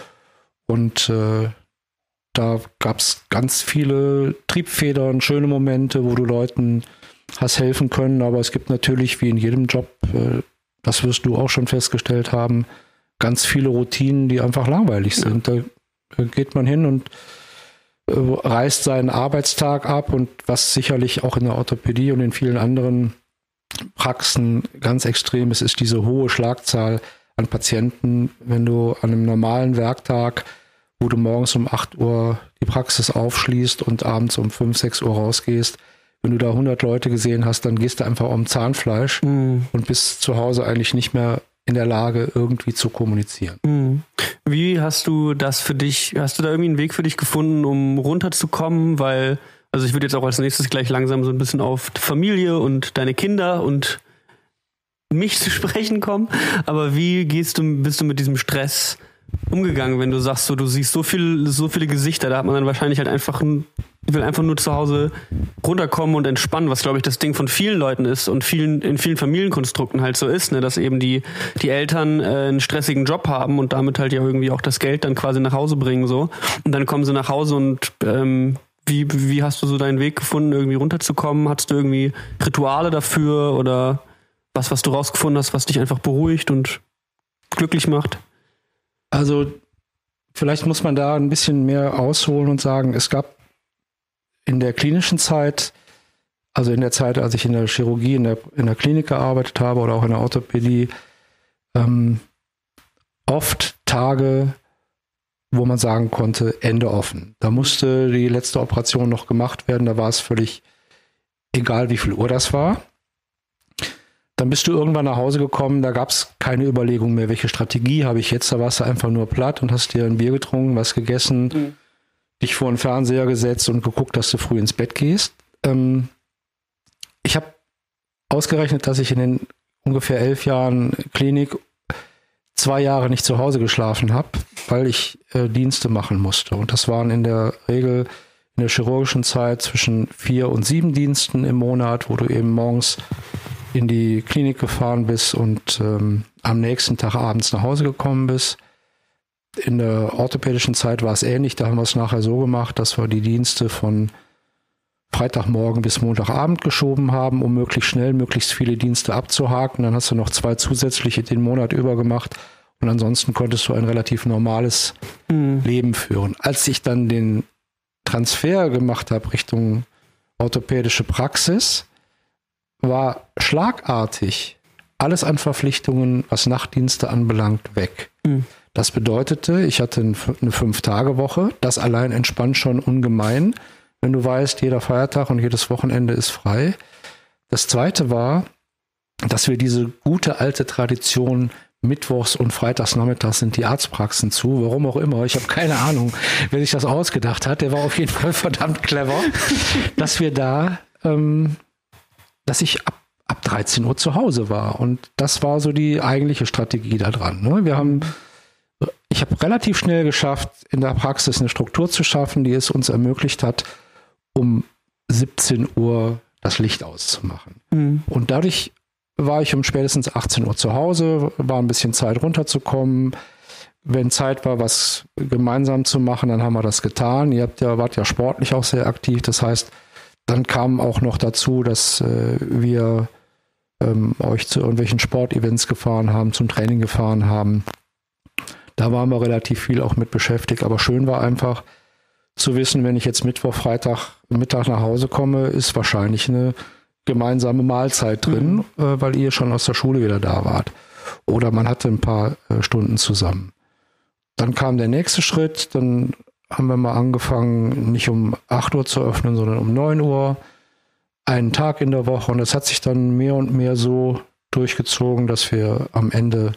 und äh, da gab es ganz viele Triebfedern, schöne Momente, wo du Leuten hast helfen können, aber es gibt natürlich wie in jedem Job, äh, das wirst du auch schon festgestellt haben, ganz viele Routinen, die einfach langweilig sind. Ja. Da geht man hin und äh, reißt seinen Arbeitstag ab und was sicherlich auch in der Orthopädie und in vielen anderen Praxen ganz extrem ist, ist diese hohe Schlagzahl an Patienten. Wenn du an einem normalen Werktag, wo du morgens um 8 Uhr die Praxis aufschließt und abends um 5, 6 Uhr rausgehst, wenn du da 100 Leute gesehen hast, dann gehst du einfach um Zahnfleisch mhm. und bist zu Hause eigentlich nicht mehr in der Lage, irgendwie zu kommunizieren. Mhm. Wie hast du das für dich, hast du da irgendwie einen Weg für dich gefunden, um runterzukommen? Weil, also ich würde jetzt auch als nächstes gleich langsam so ein bisschen auf Familie und deine Kinder und mich <laughs> zu sprechen kommen. Aber wie gehst du, bist du mit diesem Stress umgegangen, wenn du sagst, so, du siehst so viel, so viele Gesichter, da hat man dann wahrscheinlich halt einfach will einfach nur zu Hause runterkommen und entspannen, was glaube ich das Ding von vielen Leuten ist und vielen in vielen Familienkonstrukten halt so ist, ne, dass eben die die Eltern äh, einen stressigen Job haben und damit halt ja irgendwie auch das Geld dann quasi nach Hause bringen so und dann kommen sie nach Hause und ähm, wie wie hast du so deinen Weg gefunden, irgendwie runterzukommen? Hattest du irgendwie Rituale dafür oder was was du rausgefunden hast, was dich einfach beruhigt und glücklich macht? Also vielleicht muss man da ein bisschen mehr ausholen und sagen, es gab in der klinischen Zeit, also in der Zeit, als ich in der Chirurgie, in der, in der Klinik gearbeitet habe oder auch in der Orthopädie, ähm, oft Tage, wo man sagen konnte, Ende offen. Da musste die letzte Operation noch gemacht werden, da war es völlig egal, wie viel Uhr das war. Dann bist du irgendwann nach Hause gekommen, da gab es keine Überlegung mehr, welche Strategie habe ich jetzt. Da warst du einfach nur platt und hast dir ein Bier getrunken, was gegessen, mhm. dich vor den Fernseher gesetzt und geguckt, dass du früh ins Bett gehst. Ähm, ich habe ausgerechnet, dass ich in den ungefähr elf Jahren Klinik zwei Jahre nicht zu Hause geschlafen habe, weil ich äh, Dienste machen musste. Und das waren in der Regel in der chirurgischen Zeit zwischen vier und sieben Diensten im Monat, wo du eben morgens in die Klinik gefahren bist und ähm, am nächsten Tag abends nach Hause gekommen bist. In der orthopädischen Zeit war es ähnlich. Da haben wir es nachher so gemacht, dass wir die Dienste von Freitagmorgen bis Montagabend geschoben haben, um möglichst schnell möglichst viele Dienste abzuhaken. Dann hast du noch zwei zusätzliche den Monat über gemacht und ansonsten konntest du ein relativ normales mhm. Leben führen. Als ich dann den Transfer gemacht habe Richtung orthopädische Praxis, war schlagartig alles an Verpflichtungen, was Nachtdienste anbelangt, weg. Mhm. Das bedeutete, ich hatte eine Fünf-Tage-Woche. Das allein entspannt schon ungemein wenn du weißt, jeder Feiertag und jedes Wochenende ist frei. Das zweite war, dass wir diese gute alte Tradition Mittwochs und Freitags nachmittags sind die Arztpraxen zu, warum auch immer. Ich habe keine Ahnung, wer sich das ausgedacht hat. Der war auf jeden Fall <laughs> verdammt clever, <laughs> dass wir da, ähm, dass ich ab, ab 13 Uhr zu Hause war. Und das war so die eigentliche Strategie da dran. Ne? Wir haben ich habe relativ schnell geschafft, in der Praxis eine Struktur zu schaffen, die es uns ermöglicht hat, um 17 Uhr das Licht auszumachen. Mhm. Und dadurch war ich um spätestens 18 Uhr zu Hause, war ein bisschen Zeit runterzukommen. Wenn Zeit war, was gemeinsam zu machen, dann haben wir das getan. Ihr habt ja, wart ja sportlich auch sehr aktiv. Das heißt, dann kam auch noch dazu, dass äh, wir ähm, euch zu irgendwelchen Sportevents gefahren haben, zum Training gefahren haben. Da waren wir relativ viel auch mit beschäftigt. Aber schön war einfach, zu wissen, wenn ich jetzt Mittwoch, Freitag, Mittag nach Hause komme, ist wahrscheinlich eine gemeinsame Mahlzeit drin, mhm. äh, weil ihr schon aus der Schule wieder da wart. Oder man hatte ein paar äh, Stunden zusammen. Dann kam der nächste Schritt, dann haben wir mal angefangen, nicht um 8 Uhr zu öffnen, sondern um 9 Uhr. Einen Tag in der Woche. Und es hat sich dann mehr und mehr so durchgezogen, dass wir am Ende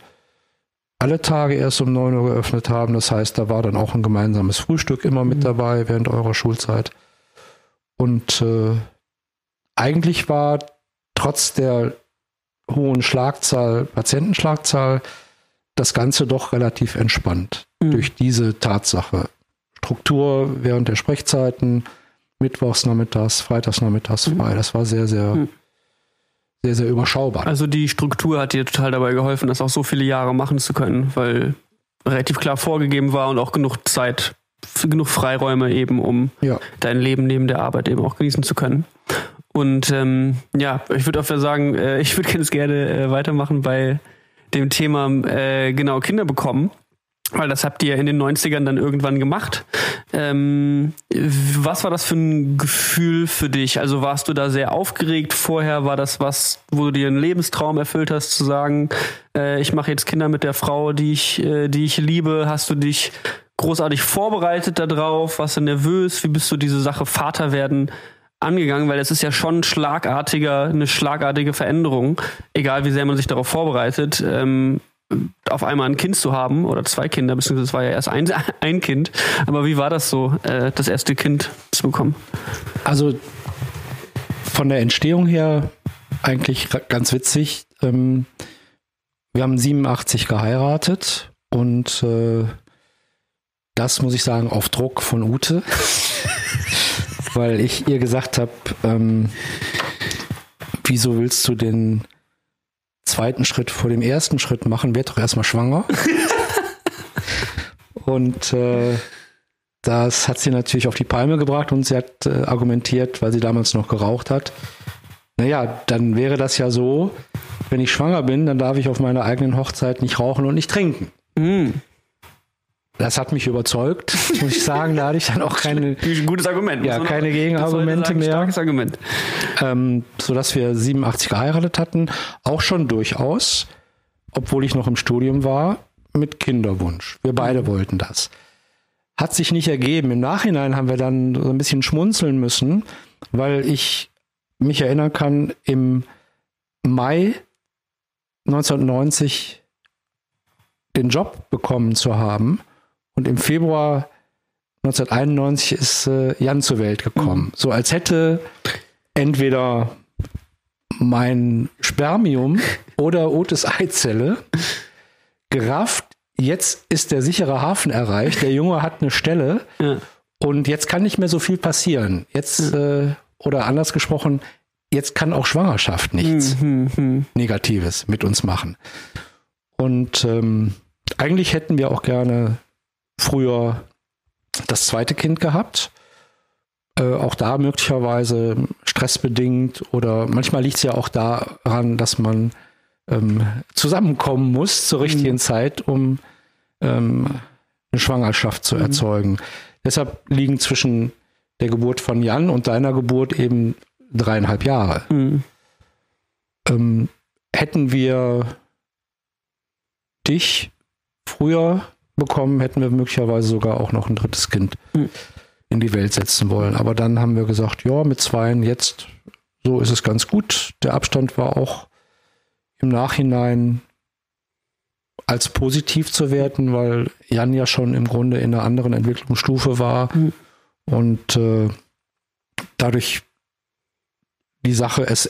alle Tage erst um 9 Uhr geöffnet haben. Das heißt, da war dann auch ein gemeinsames Frühstück immer mit mhm. dabei während eurer Schulzeit. Und äh, eigentlich war trotz der hohen Schlagzahl, Patientenschlagzahl, das Ganze doch relativ entspannt mhm. durch diese Tatsache. Struktur während der Sprechzeiten, Mittwochs nachmittags, Freitags nachmittags frei. Mhm. Das war sehr, sehr mhm sehr, sehr überschaubar. Also die Struktur hat dir total dabei geholfen, das auch so viele Jahre machen zu können, weil relativ klar vorgegeben war und auch genug Zeit, genug Freiräume eben, um ja. dein Leben neben der Arbeit eben auch genießen zu können. Und ähm, ja, ich würde auch sagen, äh, <laughs> ich würde ganz gerne äh, weitermachen bei dem Thema äh, genau Kinder bekommen. Weil das habt ihr in den 90ern dann irgendwann gemacht. Ähm, was war das für ein Gefühl für dich? Also warst du da sehr aufgeregt vorher? War das was, wo du dir einen Lebenstraum erfüllt hast, zu sagen, äh, ich mache jetzt Kinder mit der Frau, die ich, äh, die ich liebe? Hast du dich großartig vorbereitet darauf? Warst du nervös? Wie bist du diese Sache Vater werden angegangen? Weil es ist ja schon schlagartiger, eine schlagartige Veränderung, egal wie sehr man sich darauf vorbereitet. Ähm, auf einmal ein Kind zu haben oder zwei Kinder, beziehungsweise es war ja erst ein, <laughs> ein Kind. Aber wie war das so, äh, das erste Kind zu bekommen? Also von der Entstehung her eigentlich ganz witzig. Ähm, wir haben 87 geheiratet und äh, das muss ich sagen auf Druck von Ute, <laughs> weil ich ihr gesagt habe, ähm, wieso willst du denn zweiten Schritt vor dem ersten Schritt machen, wird doch erstmal schwanger. <laughs> und äh, das hat sie natürlich auf die Palme gebracht und sie hat äh, argumentiert, weil sie damals noch geraucht hat. Naja, dann wäre das ja so, wenn ich schwanger bin, dann darf ich auf meiner eigenen Hochzeit nicht rauchen und nicht trinken. Mm. Das hat mich überzeugt, <laughs> muss ich sagen. Da hatte ich dann auch keine. Ein gutes Argument. Ja, keine Gegenargumente mehr. Starkes Argument. Ähm, sodass wir 87 geheiratet hatten. Auch schon durchaus, obwohl ich noch im Studium war, mit Kinderwunsch. Wir beide mhm. wollten das. hat sich nicht ergeben. Im Nachhinein haben wir dann so ein bisschen schmunzeln müssen, weil ich mich erinnern kann, im Mai 1990 den Job bekommen zu haben und im Februar 1991 ist äh, Jan zur Welt gekommen. Mhm. So als hätte entweder mein Spermium <laughs> oder Otis Eizelle gerafft, jetzt ist der sichere Hafen erreicht, der Junge hat eine Stelle <laughs> ja. und jetzt kann nicht mehr so viel passieren. Jetzt, ja. äh, oder anders gesprochen, jetzt kann auch Schwangerschaft nichts mhm, mhm. Negatives mit uns machen. Und ähm, eigentlich hätten wir auch gerne früher das zweite Kind gehabt. Äh, auch da möglicherweise stressbedingt oder manchmal liegt es ja auch daran, dass man ähm, zusammenkommen muss zur richtigen mhm. Zeit, um ähm, eine Schwangerschaft zu mhm. erzeugen. Deshalb liegen zwischen der Geburt von Jan und deiner Geburt eben dreieinhalb Jahre. Mhm. Ähm, hätten wir dich früher bekommen, hätten wir möglicherweise sogar auch noch ein drittes Kind mhm. in die Welt setzen wollen. Aber dann haben wir gesagt, ja, mit zweien jetzt, so ist es ganz gut. Der Abstand war auch im Nachhinein als positiv zu werten, weil Jan ja schon im Grunde in einer anderen Entwicklungsstufe war mhm. und äh, dadurch die Sache es,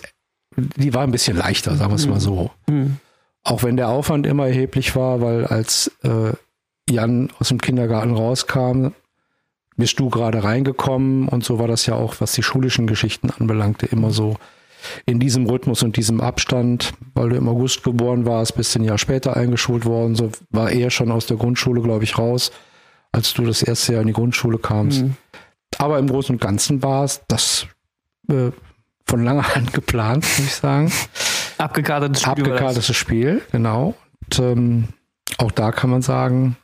die war ein bisschen leichter, sagen wir es mal so. Mhm. Auch wenn der Aufwand immer erheblich war, weil als äh, Jan aus dem Kindergarten rauskam, bist du gerade reingekommen und so war das ja auch, was die schulischen Geschichten anbelangte, immer so in diesem Rhythmus und diesem Abstand, weil du im August geboren warst, bist ein Jahr später eingeschult worden, so war er schon aus der Grundschule, glaube ich, raus, als du das erste Jahr in die Grundschule kamst. Mhm. Aber im Großen und Ganzen war es das äh, von langer Hand geplant, muss ich sagen. Abgekartetes Spiel. Abgekartetes Spiel, genau. Und ähm, auch da kann man sagen,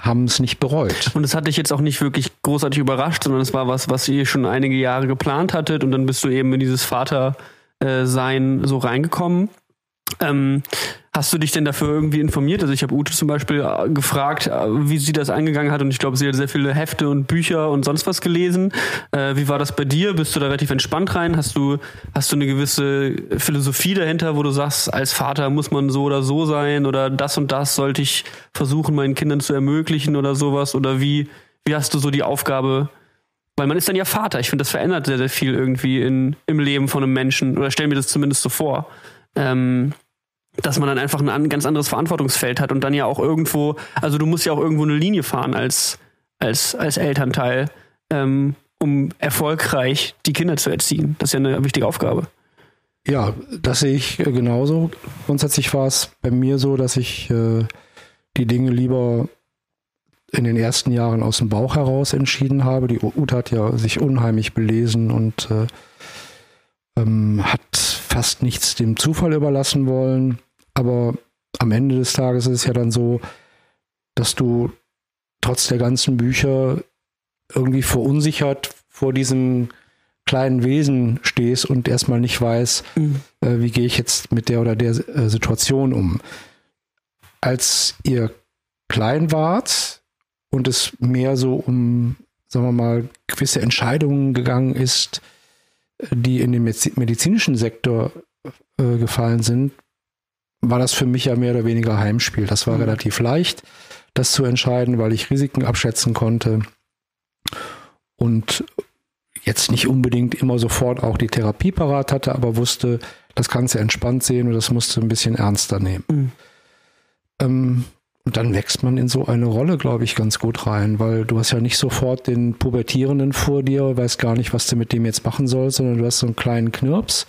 haben es nicht bereut. Und es hat dich jetzt auch nicht wirklich großartig überrascht, sondern es war was, was ihr schon einige Jahre geplant hattet und dann bist du eben in dieses Vatersein so reingekommen. Ähm, Hast du dich denn dafür irgendwie informiert? Also ich habe Ute zum Beispiel äh, gefragt, äh, wie sie das angegangen hat und ich glaube, sie hat sehr viele Hefte und Bücher und sonst was gelesen. Äh, wie war das bei dir? Bist du da relativ entspannt rein? Hast du, hast du eine gewisse Philosophie dahinter, wo du sagst, als Vater muss man so oder so sein oder das und das sollte ich versuchen, meinen Kindern zu ermöglichen oder sowas? Oder wie, wie hast du so die Aufgabe weil man ist dann ja Vater. Ich finde, das verändert sehr, sehr viel irgendwie in, im Leben von einem Menschen. Oder stell mir das zumindest so vor. Ähm, dass man dann einfach ein ganz anderes Verantwortungsfeld hat und dann ja auch irgendwo, also du musst ja auch irgendwo eine Linie fahren als, als, als Elternteil, ähm, um erfolgreich die Kinder zu erziehen. Das ist ja eine wichtige Aufgabe. Ja, das sehe ich äh, genauso. Grundsätzlich war es bei mir so, dass ich äh, die Dinge lieber in den ersten Jahren aus dem Bauch heraus entschieden habe. Die Ute hat ja sich unheimlich belesen und äh, ähm, hat fast nichts dem Zufall überlassen wollen. Aber am Ende des Tages ist es ja dann so, dass du trotz der ganzen Bücher irgendwie verunsichert vor diesem kleinen Wesen stehst und erstmal nicht weiß, mhm. äh, wie gehe ich jetzt mit der oder der äh, Situation um. Als ihr klein wart und es mehr so um, sagen wir mal, gewisse Entscheidungen gegangen ist, die in den medizinischen Sektor äh, gefallen sind, war das für mich ja mehr oder weniger Heimspiel. Das war mhm. relativ leicht, das zu entscheiden, weil ich Risiken abschätzen konnte und jetzt nicht unbedingt immer sofort auch die Therapie parat hatte, aber wusste, das kannst du entspannt sehen und das musst du ein bisschen ernster nehmen. Mhm. Ähm, und dann wächst man in so eine Rolle, glaube ich, ganz gut rein, weil du hast ja nicht sofort den Pubertierenden vor dir, weißt gar nicht, was du mit dem jetzt machen sollst, sondern du hast so einen kleinen Knirps,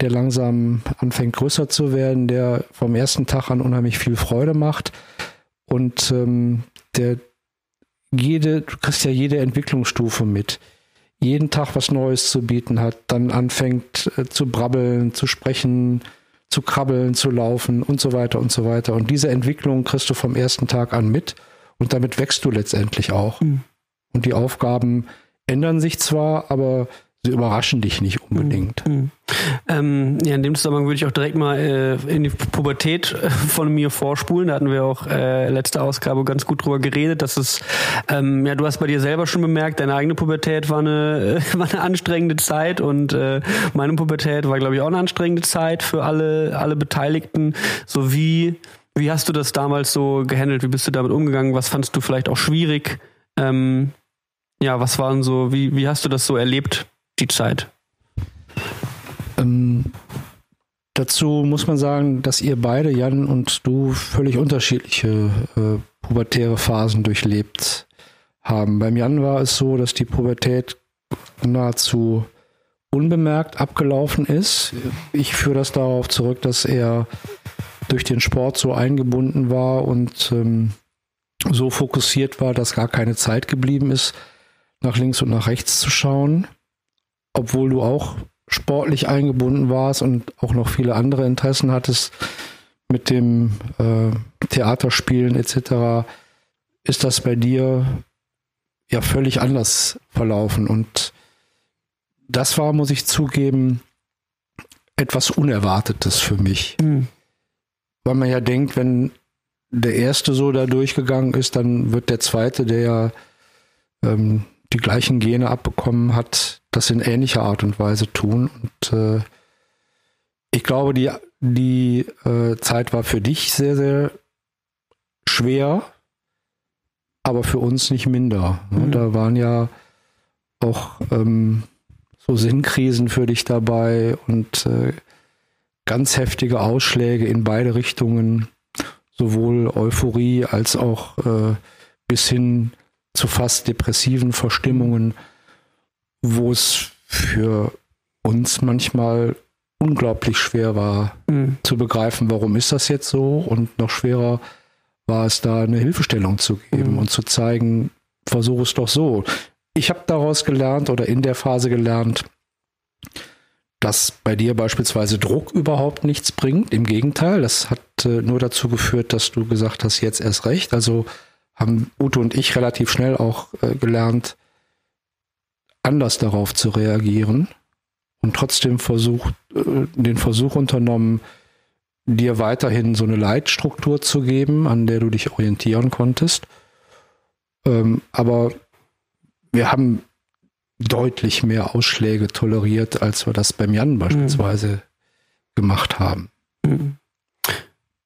der langsam anfängt größer zu werden, der vom ersten Tag an unheimlich viel Freude macht und ähm, der jede, du kriegst ja jede Entwicklungsstufe mit. Jeden Tag was Neues zu bieten hat, dann anfängt äh, zu brabbeln, zu sprechen, zu krabbeln, zu laufen und so weiter und so weiter. Und diese Entwicklung kriegst du vom ersten Tag an mit und damit wächst du letztendlich auch. Mhm. Und die Aufgaben ändern sich zwar, aber sie überraschen dich nicht unbedingt. Mhm. Ähm, ja, in dem Zusammenhang würde ich auch direkt mal äh, in die Pubertät äh, von mir vorspulen. Da hatten wir auch äh, letzte Ausgabe ganz gut drüber geredet, dass es, ähm, ja, du hast bei dir selber schon bemerkt, deine eigene Pubertät war eine, äh, <laughs> war eine anstrengende Zeit und äh, meine Pubertät war, glaube ich, auch eine anstrengende Zeit für alle, alle Beteiligten. So wie, wie hast du das damals so gehandelt? Wie bist du damit umgegangen? Was fandst du vielleicht auch schwierig? Ähm, ja, was waren so, wie, wie hast du das so erlebt, die Zeit? Ähm, dazu muss man sagen, dass ihr beide, Jan und du, völlig unterschiedliche äh, pubertäre Phasen durchlebt haben. Beim Jan war es so, dass die Pubertät nahezu unbemerkt abgelaufen ist. Ich führe das darauf zurück, dass er durch den Sport so eingebunden war und ähm, so fokussiert war, dass gar keine Zeit geblieben ist, nach links und nach rechts zu schauen, obwohl du auch sportlich eingebunden warst und auch noch viele andere Interessen hattest mit dem äh, Theaterspielen etc., ist das bei dir ja völlig anders verlaufen. Und das war, muss ich zugeben, etwas Unerwartetes für mich. Mhm. Weil man ja denkt, wenn der erste so da durchgegangen ist, dann wird der zweite, der ja ähm, die gleichen Gene abbekommen hat, das in ähnlicher Art und Weise tun. Und äh, ich glaube, die, die äh, Zeit war für dich sehr, sehr schwer, aber für uns nicht minder. Mhm. Da waren ja auch ähm, so Sinnkrisen für dich dabei und äh, ganz heftige Ausschläge in beide Richtungen, sowohl Euphorie als auch äh, bis hin zu fast depressiven Verstimmungen, wo es für uns manchmal unglaublich schwer war mhm. zu begreifen, warum ist das jetzt so und noch schwerer war es da eine Hilfestellung zu geben mhm. und zu zeigen, versuche es doch so. Ich habe daraus gelernt oder in der Phase gelernt, dass bei dir beispielsweise Druck überhaupt nichts bringt. Im Gegenteil, das hat äh, nur dazu geführt, dass du gesagt hast, jetzt erst recht. Also haben Ute und ich relativ schnell auch äh, gelernt, anders darauf zu reagieren und trotzdem versucht, äh, den Versuch unternommen, dir weiterhin so eine Leitstruktur zu geben, an der du dich orientieren konntest. Ähm, aber wir haben deutlich mehr Ausschläge toleriert, als wir das beim Jan mhm. beispielsweise mhm. gemacht haben. Mhm.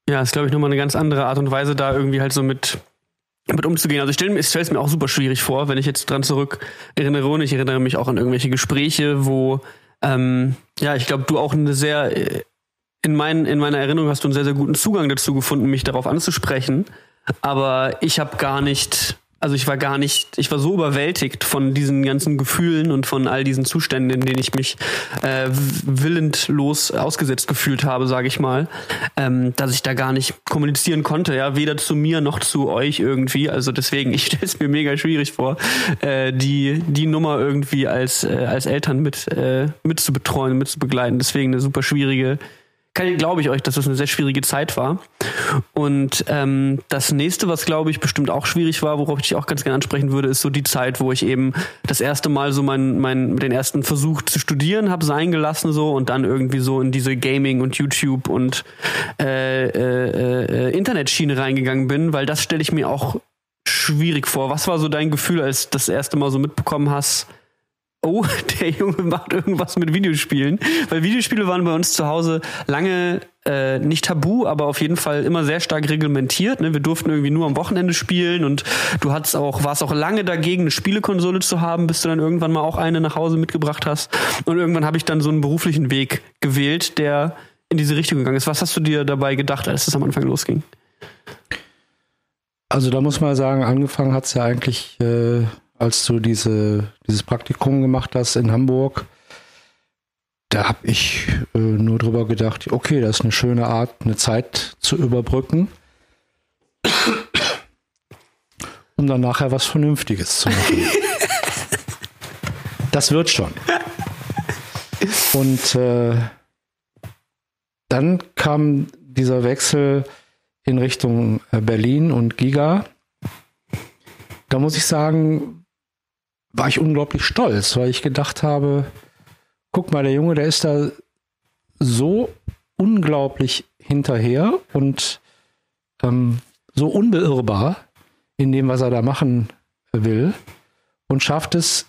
Ja, ist, glaube ich, nochmal eine ganz andere Art und Weise, da irgendwie halt so mit mit umzugehen. Also ich stelle es mir auch super schwierig vor, wenn ich jetzt dran zurück erinnere und ich erinnere mich auch an irgendwelche Gespräche, wo ähm, ja, ich glaube, du auch eine sehr äh, in, mein, in meiner Erinnerung hast du einen sehr, sehr guten Zugang dazu gefunden, mich darauf anzusprechen. Aber ich habe gar nicht also ich war gar nicht, ich war so überwältigt von diesen ganzen Gefühlen und von all diesen Zuständen, in denen ich mich äh, willendlos ausgesetzt gefühlt habe, sage ich mal, ähm, dass ich da gar nicht kommunizieren konnte, ja, weder zu mir noch zu euch irgendwie. Also deswegen, <laughs> ich stelle es mir mega schwierig vor, äh, die die Nummer irgendwie als äh, als Eltern mit äh, mit zu betreuen, mit zu begleiten. Deswegen eine super schwierige glaube ich euch, dass das eine sehr schwierige Zeit war. Und ähm, das nächste, was glaube ich bestimmt auch schwierig war, worauf ich dich auch ganz gerne ansprechen würde, ist so die Zeit, wo ich eben das erste Mal so mein, mein den ersten Versuch zu studieren habe sein gelassen so und dann irgendwie so in diese Gaming und YouTube und äh, äh, äh, Internetschiene reingegangen bin, weil das stelle ich mir auch schwierig vor. Was war so dein Gefühl, als das erste Mal so mitbekommen hast? Oh, <laughs> der Junge macht irgendwas mit Videospielen. Weil Videospiele waren bei uns zu Hause lange äh, nicht tabu, aber auf jeden Fall immer sehr stark reglementiert. Ne? Wir durften irgendwie nur am Wochenende spielen und du hattest auch, warst auch lange dagegen, eine Spielekonsole zu haben, bis du dann irgendwann mal auch eine nach Hause mitgebracht hast. Und irgendwann habe ich dann so einen beruflichen Weg gewählt, der in diese Richtung gegangen ist. Was hast du dir dabei gedacht, als es am Anfang losging? Also da muss man sagen, angefangen hat es ja eigentlich äh, als du diese, dieses Praktikum gemacht hast in Hamburg, da habe ich äh, nur drüber gedacht, okay, das ist eine schöne Art, eine Zeit zu überbrücken, um dann nachher was Vernünftiges zu machen. <laughs> das wird schon. Und äh, dann kam dieser Wechsel in Richtung äh, Berlin und Giga. Da muss ich sagen, war ich unglaublich stolz, weil ich gedacht habe, guck mal, der Junge, der ist da so unglaublich hinterher und ähm, so unbeirrbar in dem, was er da machen will und schafft es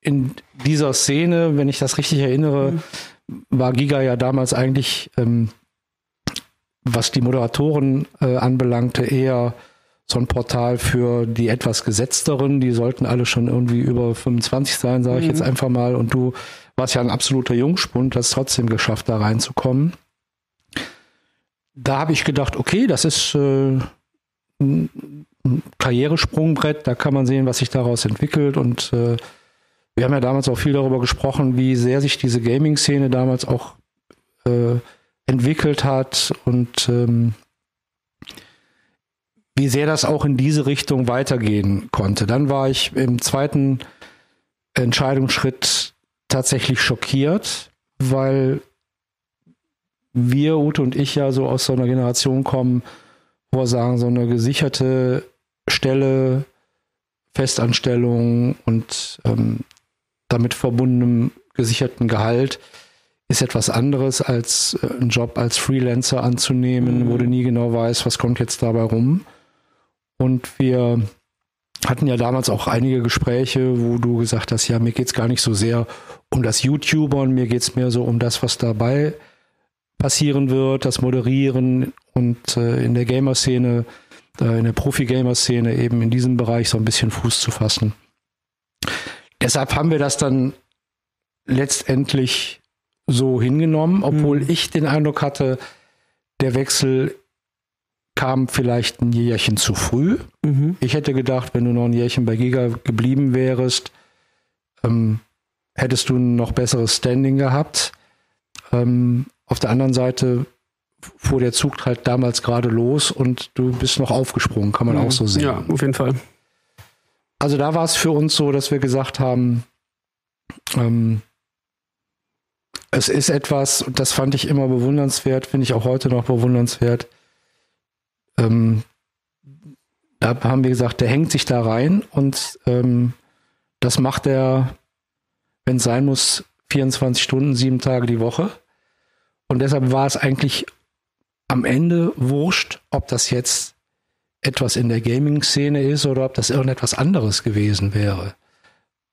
in dieser Szene, wenn ich das richtig erinnere, mhm. war Giga ja damals eigentlich, ähm, was die Moderatoren äh, anbelangte, eher so ein Portal für die etwas gesetzteren. Die sollten alle schon irgendwie über 25 sein, sage ich mhm. jetzt einfach mal. Und du warst ja ein absoluter Jungspund, hast trotzdem geschafft, da reinzukommen. Da habe ich gedacht, okay, das ist äh, ein Karrieresprungbrett, da kann man sehen, was sich daraus entwickelt. Und äh, wir haben ja damals auch viel darüber gesprochen, wie sehr sich diese Gaming-Szene damals auch äh, entwickelt hat und ähm, wie sehr das auch in diese Richtung weitergehen konnte. Dann war ich im zweiten Entscheidungsschritt tatsächlich schockiert, weil wir, Ute und ich, ja so aus so einer Generation kommen, wo wir sagen, so eine gesicherte Stelle, Festanstellung und ähm, damit verbundenem gesicherten Gehalt ist etwas anderes als äh, einen Job als Freelancer anzunehmen, mhm. wo du nie genau weißt, was kommt jetzt dabei rum. Und wir hatten ja damals auch einige Gespräche, wo du gesagt hast, ja, mir geht es gar nicht so sehr um das YouTubern, mir geht es mehr so um das, was dabei passieren wird, das Moderieren und äh, in der Gamer-Szene, äh, in der Profi-Gamer-Szene eben in diesem Bereich so ein bisschen Fuß zu fassen. Deshalb haben wir das dann letztendlich so hingenommen, obwohl mhm. ich den Eindruck hatte, der Wechsel kam vielleicht ein Jährchen zu früh. Mhm. Ich hätte gedacht, wenn du noch ein Jährchen bei Giga geblieben wärst, ähm, hättest du ein noch besseres Standing gehabt. Ähm, auf der anderen Seite fuhr der Zug halt damals gerade los und du bist noch aufgesprungen, kann man mhm. auch so sehen. Ja, auf jeden Fall. Also da war es für uns so, dass wir gesagt haben, ähm, es ist etwas, und das fand ich immer bewundernswert, finde ich auch heute noch bewundernswert, ähm, da haben wir gesagt, der hängt sich da rein und ähm, das macht er, wenn es sein muss, 24 Stunden, sieben Tage die Woche. Und deshalb war es eigentlich am Ende wurscht, ob das jetzt etwas in der Gaming-Szene ist oder ob das irgendetwas anderes gewesen wäre.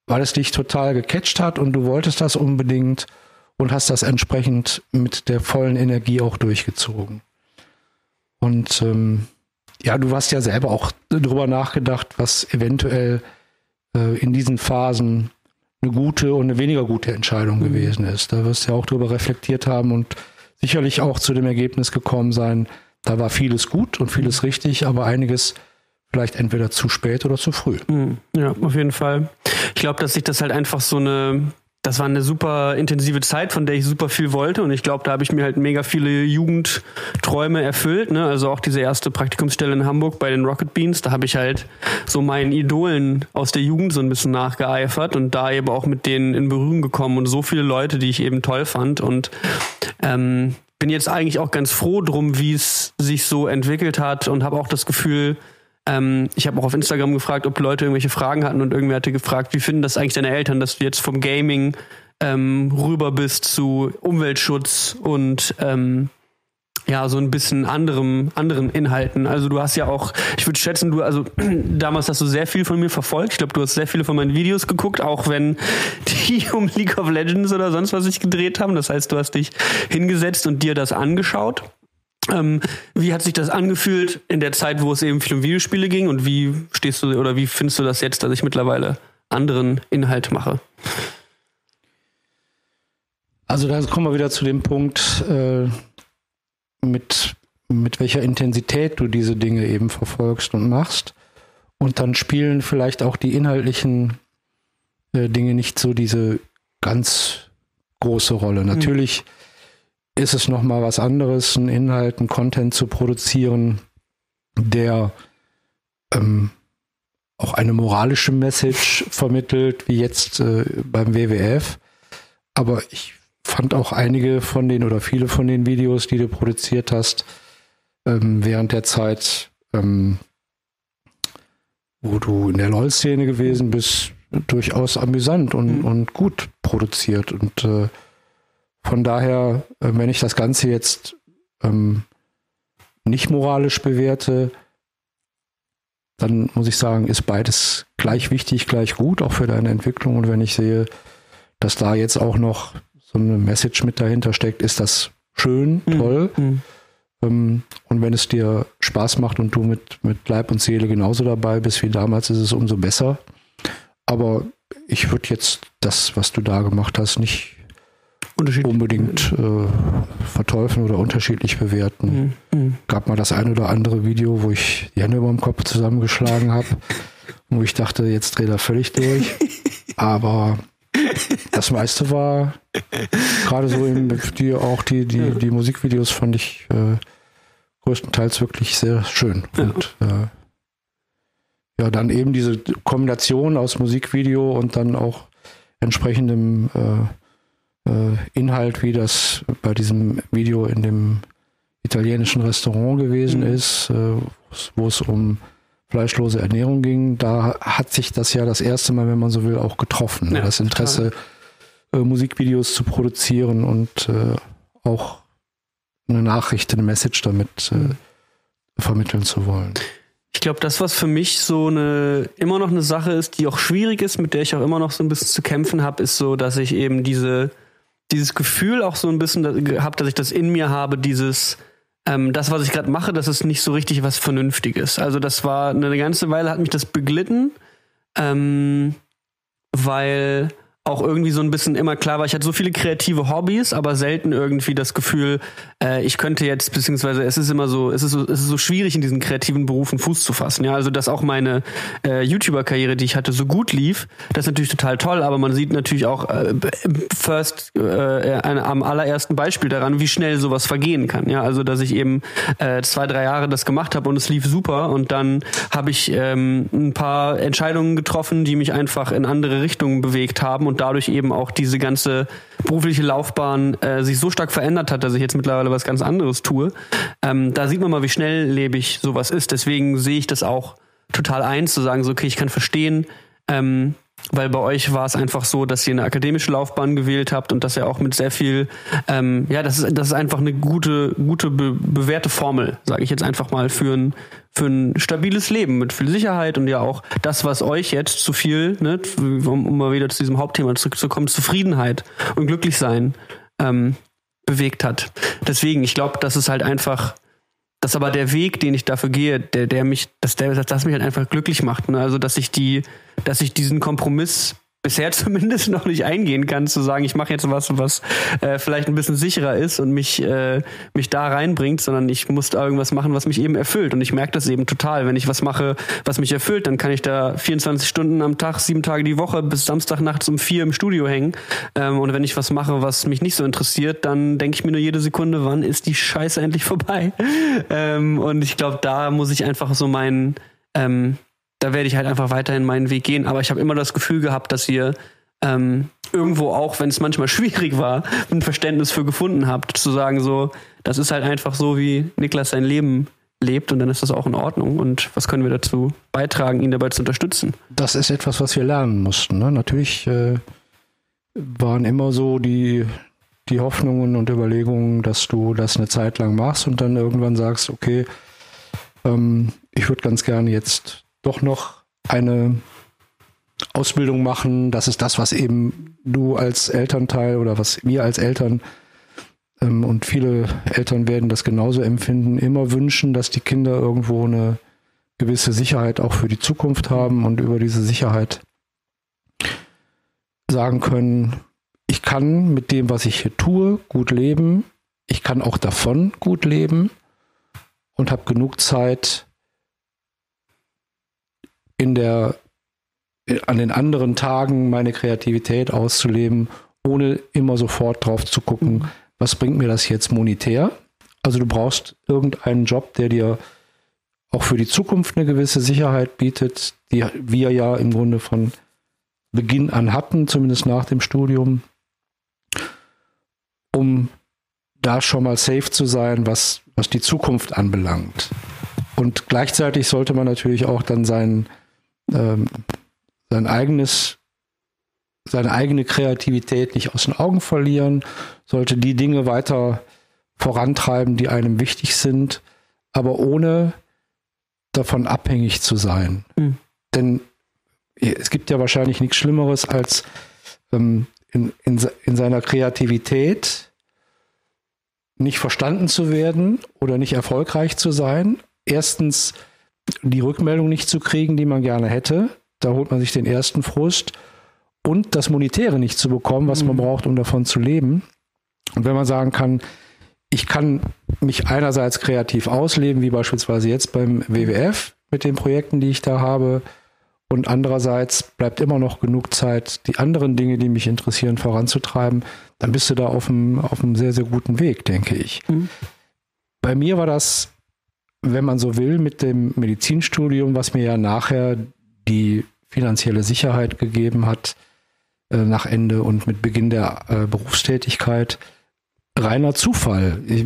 Weil es dich total gecatcht hat und du wolltest das unbedingt und hast das entsprechend mit der vollen Energie auch durchgezogen. Und ähm, ja, du hast ja selber auch darüber nachgedacht, was eventuell äh, in diesen Phasen eine gute und eine weniger gute Entscheidung mhm. gewesen ist. Da wirst du ja auch darüber reflektiert haben und sicherlich auch zu dem Ergebnis gekommen sein, da war vieles gut und vieles mhm. richtig, aber einiges vielleicht entweder zu spät oder zu früh. Mhm. Ja, auf jeden Fall. Ich glaube, dass sich das halt einfach so eine das war eine super intensive Zeit, von der ich super viel wollte. Und ich glaube, da habe ich mir halt mega viele Jugendträume erfüllt. Ne? Also auch diese erste Praktikumsstelle in Hamburg bei den Rocket Beans, da habe ich halt so meinen Idolen aus der Jugend so ein bisschen nachgeeifert und da eben auch mit denen in Berührung gekommen und so viele Leute, die ich eben toll fand. Und ähm, bin jetzt eigentlich auch ganz froh drum, wie es sich so entwickelt hat und habe auch das Gefühl, ähm, ich habe auch auf Instagram gefragt, ob Leute irgendwelche Fragen hatten und irgendwer hatte gefragt, wie finden das eigentlich deine Eltern, dass du jetzt vom Gaming ähm, rüber bist zu Umweltschutz und ähm, ja, so ein bisschen anderem, anderen Inhalten. Also du hast ja auch, ich würde schätzen, du, also <clears throat> damals hast du sehr viel von mir verfolgt. Ich glaube, du hast sehr viele von meinen Videos geguckt, auch wenn <laughs> die um League of Legends oder sonst was sich gedreht haben. Das heißt, du hast dich hingesetzt und dir das angeschaut. Ähm, wie hat sich das angefühlt in der Zeit, wo es eben viel um Videospiele ging und wie stehst du oder wie findest du das jetzt, dass ich mittlerweile anderen Inhalt mache? Also da kommen wir wieder zu dem Punkt, äh, mit, mit welcher Intensität du diese Dinge eben verfolgst und machst. Und dann spielen vielleicht auch die inhaltlichen äh, Dinge nicht so diese ganz große Rolle. Mhm. Ist es nochmal was anderes, einen Inhalt, einen Content zu produzieren, der ähm, auch eine moralische Message vermittelt, wie jetzt äh, beim WWF. Aber ich fand auch einige von den oder viele von den Videos, die du produziert hast, ähm, während der Zeit, ähm, wo du in der LOL-Szene gewesen bist, durchaus amüsant und, mhm. und gut produziert. Und äh, von daher, äh, wenn ich das Ganze jetzt ähm, nicht moralisch bewerte, dann muss ich sagen, ist beides gleich wichtig, gleich gut, auch für deine Entwicklung. Und wenn ich sehe, dass da jetzt auch noch so eine Message mit dahinter steckt, ist das schön, mhm. toll. Mhm. Ähm, und wenn es dir Spaß macht und du mit, mit Leib und Seele genauso dabei bist wie damals, ist es umso besser. Aber ich würde jetzt das, was du da gemacht hast, nicht unbedingt äh, verteufeln oder unterschiedlich bewerten. Mhm. mhm. Gab mal das ein oder andere Video, wo ich die Hände über dem Kopf zusammengeschlagen habe, <laughs> wo ich dachte, jetzt dreht er völlig durch. Aber das meiste war gerade so im, die, auch die, die, die Musikvideos fand ich äh, größtenteils wirklich sehr schön. Und äh, ja, dann eben diese Kombination aus Musikvideo und dann auch entsprechendem äh, Inhalt, wie das bei diesem Video in dem italienischen Restaurant gewesen mhm. ist, äh, wo es um fleischlose Ernährung ging, da hat sich das ja das erste Mal, wenn man so will, auch getroffen. Ja, das Interesse, äh, Musikvideos zu produzieren und äh, auch eine Nachricht, eine Message damit äh, vermitteln zu wollen. Ich glaube, das, was für mich so eine immer noch eine Sache ist, die auch schwierig ist, mit der ich auch immer noch so ein bisschen zu kämpfen habe, ist so, dass ich eben diese dieses Gefühl auch so ein bisschen habe, dass ich das in mir habe, dieses ähm, das, was ich gerade mache, das ist nicht so richtig was Vernünftiges. Also das war eine ganze Weile hat mich das beglitten, ähm, weil auch irgendwie so ein bisschen immer klar war, ich hatte so viele kreative Hobbys, aber selten irgendwie das Gefühl, äh, ich könnte jetzt, beziehungsweise es ist immer so, es ist so, es ist so schwierig, in diesen kreativen Berufen Fuß zu fassen. Ja, also dass auch meine äh, YouTuber-Karriere, die ich hatte, so gut lief, das ist natürlich total toll, aber man sieht natürlich auch äh, first äh, ein, am allerersten Beispiel daran, wie schnell sowas vergehen kann. Ja, also dass ich eben äh, zwei, drei Jahre das gemacht habe und es lief super und dann habe ich ähm, ein paar Entscheidungen getroffen, die mich einfach in andere Richtungen bewegt haben und und dadurch eben auch diese ganze berufliche Laufbahn äh, sich so stark verändert hat, dass ich jetzt mittlerweile was ganz anderes tue. Ähm, da sieht man mal, wie schnelllebig sowas ist. Deswegen sehe ich das auch total ein, zu sagen, so, okay, ich kann verstehen, ähm, weil bei euch war es einfach so, dass ihr eine akademische Laufbahn gewählt habt und dass ihr auch mit sehr viel, ähm, ja, das ist, das ist einfach eine gute, gute be bewährte Formel, sage ich jetzt einfach mal, für ein, für ein stabiles Leben mit viel Sicherheit und ja auch das, was euch jetzt zu viel, ne, um, um mal wieder zu diesem Hauptthema zurückzukommen, Zufriedenheit und Glücklichsein ähm, bewegt hat. Deswegen, ich glaube, das ist halt einfach das aber der Weg, den ich dafür gehe, der, der mich, dass der, das mich halt einfach glücklich macht. Ne? Also, dass ich die, dass ich diesen Kompromiss bisher <laughs> zumindest noch nicht eingehen kann, zu sagen, ich mache jetzt was, was äh, vielleicht ein bisschen sicherer ist und mich, äh, mich da reinbringt, sondern ich muss da irgendwas machen, was mich eben erfüllt. Und ich merke das eben total. Wenn ich was mache, was mich erfüllt, dann kann ich da 24 Stunden am Tag, sieben Tage die Woche bis Samstag nachts um vier im Studio hängen. Ähm, und wenn ich was mache, was mich nicht so interessiert, dann denke ich mir nur jede Sekunde, wann ist die Scheiße endlich vorbei? <laughs> ähm, und ich glaube, da muss ich einfach so meinen ähm, da werde ich halt einfach weiterhin meinen Weg gehen. Aber ich habe immer das Gefühl gehabt, dass ihr ähm, irgendwo auch, wenn es manchmal <laughs> schwierig war, ein Verständnis für gefunden habt, zu sagen so, das ist halt einfach so, wie Niklas sein Leben lebt und dann ist das auch in Ordnung. Und was können wir dazu beitragen, ihn dabei zu unterstützen? Das ist etwas, was wir lernen mussten. Ne? Natürlich äh, waren immer so die, die Hoffnungen und Überlegungen, dass du das eine Zeit lang machst und dann irgendwann sagst, okay, ähm, ich würde ganz gerne jetzt doch noch eine Ausbildung machen. Das ist das, was eben du als Elternteil oder was wir als Eltern ähm, und viele Eltern werden das genauso empfinden, immer wünschen, dass die Kinder irgendwo eine gewisse Sicherheit auch für die Zukunft haben und über diese Sicherheit sagen können, ich kann mit dem, was ich hier tue, gut leben. Ich kann auch davon gut leben und habe genug Zeit, in der, an den anderen Tagen meine Kreativität auszuleben, ohne immer sofort drauf zu gucken, was bringt mir das jetzt monetär? Also du brauchst irgendeinen Job, der dir auch für die Zukunft eine gewisse Sicherheit bietet, die wir ja im Grunde von Beginn an hatten, zumindest nach dem Studium, um da schon mal safe zu sein, was, was die Zukunft anbelangt. Und gleichzeitig sollte man natürlich auch dann seinen ähm, sein eigenes seine eigene Kreativität nicht aus den Augen verlieren, sollte die Dinge weiter vorantreiben, die einem wichtig sind, aber ohne davon abhängig zu sein. Mhm. Denn es gibt ja wahrscheinlich nichts Schlimmeres, als ähm, in, in, in seiner Kreativität nicht verstanden zu werden oder nicht erfolgreich zu sein. Erstens die Rückmeldung nicht zu kriegen, die man gerne hätte. Da holt man sich den ersten Frust. Und das Monetäre nicht zu bekommen, was man mhm. braucht, um davon zu leben. Und wenn man sagen kann, ich kann mich einerseits kreativ ausleben, wie beispielsweise jetzt beim WWF mit den Projekten, die ich da habe, und andererseits bleibt immer noch genug Zeit, die anderen Dinge, die mich interessieren, voranzutreiben, dann bist du da auf einem, auf einem sehr, sehr guten Weg, denke ich. Mhm. Bei mir war das, wenn man so will, mit dem Medizinstudium, was mir ja nachher die finanzielle Sicherheit gegeben hat, äh, nach Ende und mit Beginn der äh, Berufstätigkeit, reiner Zufall. Ich,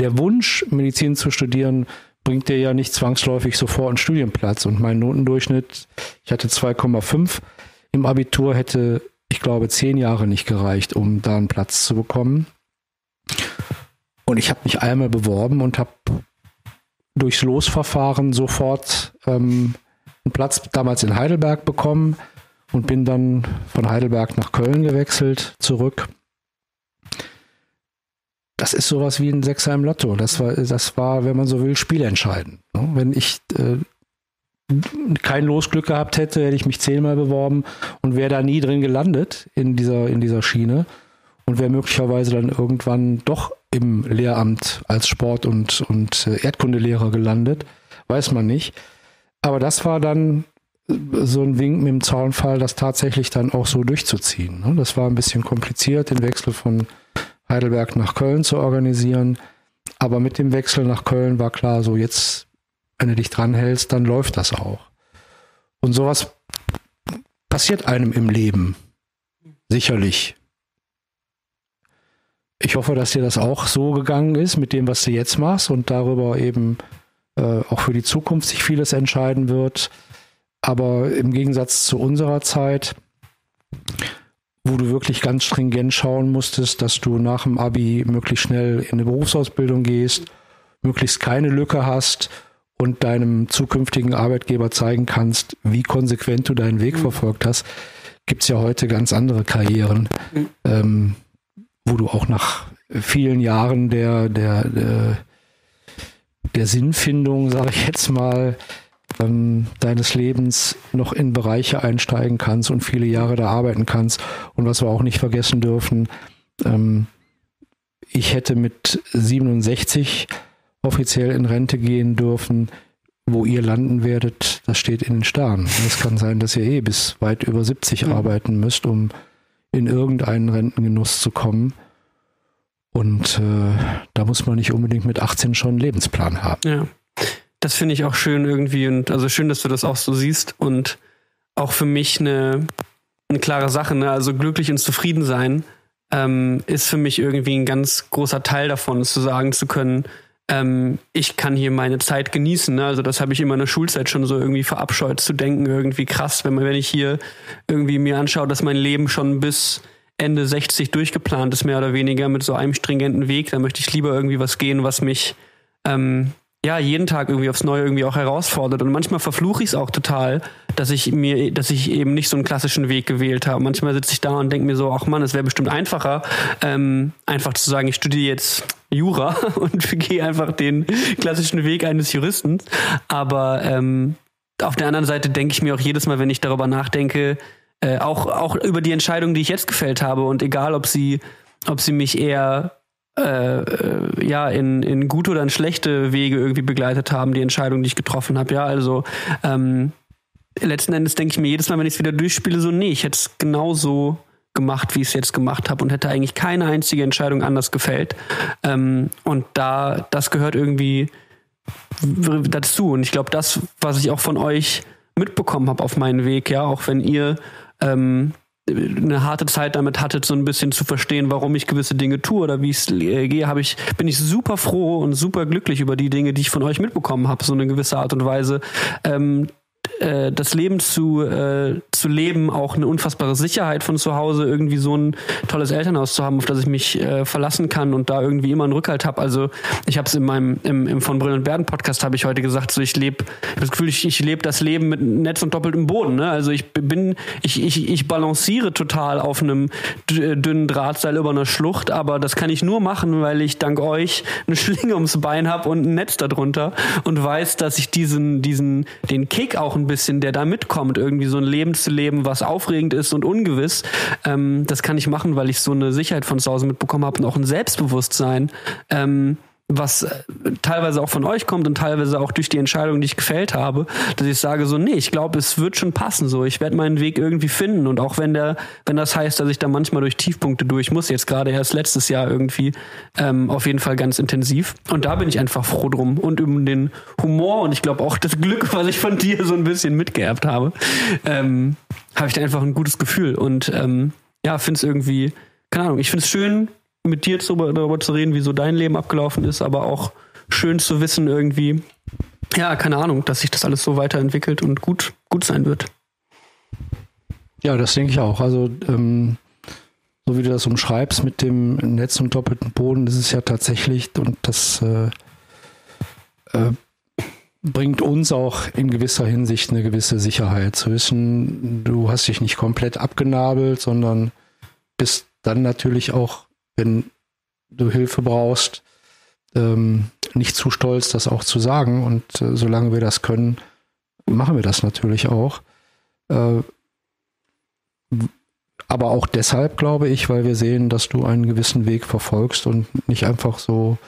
der Wunsch, Medizin zu studieren, bringt dir ja nicht zwangsläufig sofort einen Studienplatz. Und mein Notendurchschnitt, ich hatte 2,5 im Abitur, hätte, ich glaube, zehn Jahre nicht gereicht, um da einen Platz zu bekommen. Und ich habe mich einmal beworben und habe durchs Losverfahren sofort ähm, einen Platz damals in Heidelberg bekommen und bin dann von Heidelberg nach Köln gewechselt, zurück das ist sowas wie ein Sechser im Lotto. Das war, das war, wenn man so will, spielentscheidend. Ne? Wenn ich äh, kein Losglück gehabt hätte, hätte ich mich zehnmal beworben und wäre da nie drin gelandet in dieser, in dieser Schiene und wäre möglicherweise dann irgendwann doch im Lehramt als Sport- und, und äh, Erdkundelehrer gelandet. Weiß man nicht. Aber das war dann so ein Wink mit dem Zaunfall, das tatsächlich dann auch so durchzuziehen. Ne? Das war ein bisschen kompliziert, den Wechsel von Heidelberg nach Köln zu organisieren. Aber mit dem Wechsel nach Köln war klar, so jetzt, wenn du dich dran hältst, dann läuft das auch. Und sowas passiert einem im Leben. Sicherlich. Ich hoffe, dass dir das auch so gegangen ist mit dem, was du jetzt machst und darüber eben äh, auch für die Zukunft sich vieles entscheiden wird. Aber im Gegensatz zu unserer Zeit wo du wirklich ganz stringent schauen musstest, dass du nach dem Abi möglichst schnell in eine Berufsausbildung gehst, möglichst keine Lücke hast und deinem zukünftigen Arbeitgeber zeigen kannst, wie konsequent du deinen Weg mhm. verfolgt hast, gibt es ja heute ganz andere Karrieren, mhm. ähm, wo du auch nach vielen Jahren der, der, der, der Sinnfindung, sage ich jetzt mal, ähm, deines Lebens noch in Bereiche einsteigen kannst und viele Jahre da arbeiten kannst. Und was wir auch nicht vergessen dürfen, ähm, ich hätte mit 67 offiziell in Rente gehen dürfen. Wo ihr landen werdet, das steht in den Sternen. Es kann sein, dass ihr eh bis weit über 70 mhm. arbeiten müsst, um in irgendeinen Rentengenuss zu kommen. Und äh, da muss man nicht unbedingt mit 18 schon einen Lebensplan haben. Ja. Das finde ich auch schön irgendwie und also schön, dass du das auch so siehst und auch für mich eine, eine klare Sache. Ne? Also glücklich und zufrieden sein ähm, ist für mich irgendwie ein ganz großer Teil davon, zu sagen zu können, ähm, ich kann hier meine Zeit genießen. Ne? Also das habe ich in der Schulzeit schon so irgendwie verabscheut zu denken, irgendwie krass, wenn man, wenn ich hier irgendwie mir anschaue, dass mein Leben schon bis Ende 60 durchgeplant ist, mehr oder weniger mit so einem stringenten Weg, dann möchte ich lieber irgendwie was gehen, was mich ähm, ja, jeden Tag irgendwie aufs Neue irgendwie auch herausfordert. Und manchmal verfluche ich es auch total, dass ich mir, dass ich eben nicht so einen klassischen Weg gewählt habe. Manchmal sitze ich da und denke mir so, ach Mann, es wäre bestimmt einfacher, ähm, einfach zu sagen, ich studiere jetzt Jura <laughs> und gehe einfach den klassischen Weg eines Juristen. Aber ähm, auf der anderen Seite denke ich mir auch jedes Mal, wenn ich darüber nachdenke, äh, auch, auch über die Entscheidung, die ich jetzt gefällt habe und egal, ob sie, ob sie mich eher äh, äh, ja in, in gute oder in schlechte Wege irgendwie begleitet haben, die Entscheidung, die ich getroffen habe. Ja, also ähm, letzten Endes denke ich mir jedes Mal, wenn ich es wieder durchspiele, so, nee, ich hätte es genauso gemacht, wie ich es jetzt gemacht habe und hätte eigentlich keine einzige Entscheidung anders gefällt. Ähm, und da, das gehört irgendwie dazu. Und ich glaube, das, was ich auch von euch mitbekommen habe auf meinem Weg, ja, auch wenn ihr ähm, eine harte Zeit damit hattet, so ein bisschen zu verstehen, warum ich gewisse Dinge tue oder wie ich äh, gehe, habe ich, bin ich super froh und super glücklich über die Dinge, die ich von euch mitbekommen habe, so eine gewisse Art und Weise. Ähm, äh, das Leben zu, äh, zu leben auch eine unfassbare Sicherheit von zu Hause, irgendwie so ein tolles Elternhaus zu haben, auf das ich mich äh, verlassen kann und da irgendwie immer einen Rückhalt habe. Also ich habe es in meinem im, im von Brill und Berden Podcast habe ich heute gesagt, so ich lebe das Gefühl, ich, ich lebe das Leben mit Netz und doppeltem Boden. Ne? Also ich bin ich, ich, ich balanciere total auf einem dünnen Drahtseil über einer Schlucht, aber das kann ich nur machen, weil ich dank euch eine Schlinge ums Bein habe und ein Netz darunter und weiß, dass ich diesen diesen den Kick auch ein bisschen, der da mitkommt, irgendwie so ein Leben zu leben, was aufregend ist und ungewiss, ähm, das kann ich machen, weil ich so eine Sicherheit von zu Hause mitbekommen habe und auch ein Selbstbewusstsein. Ähm, was äh, teilweise auch von euch kommt und teilweise auch durch die Entscheidung, die ich gefällt habe, dass ich sage so, nee, ich glaube, es wird schon passen so. Ich werde meinen Weg irgendwie finden und auch wenn der, wenn das heißt, dass ich da manchmal durch Tiefpunkte durch muss, jetzt gerade erst letztes Jahr irgendwie, ähm, auf jeden Fall ganz intensiv. Und da bin ich einfach froh drum und um den Humor und ich glaube auch das Glück, was ich von dir so ein bisschen mitgeerbt habe, ähm, habe ich da einfach ein gutes Gefühl und ähm, ja, finde es irgendwie, keine Ahnung, ich finde es schön, mit dir zu, darüber zu reden, wie so dein Leben abgelaufen ist, aber auch schön zu wissen irgendwie, ja, keine Ahnung, dass sich das alles so weiterentwickelt und gut, gut sein wird. Ja, das denke ich auch. Also, ähm, so wie du das umschreibst mit dem Netz und doppelten Boden, das ist ja tatsächlich, und das äh, äh, bringt uns auch in gewisser Hinsicht eine gewisse Sicherheit. Zu wissen, du hast dich nicht komplett abgenabelt, sondern bist dann natürlich auch wenn du Hilfe brauchst, ähm, nicht zu stolz, das auch zu sagen. Und äh, solange wir das können, machen wir das natürlich auch. Äh, aber auch deshalb glaube ich, weil wir sehen, dass du einen gewissen Weg verfolgst und nicht einfach so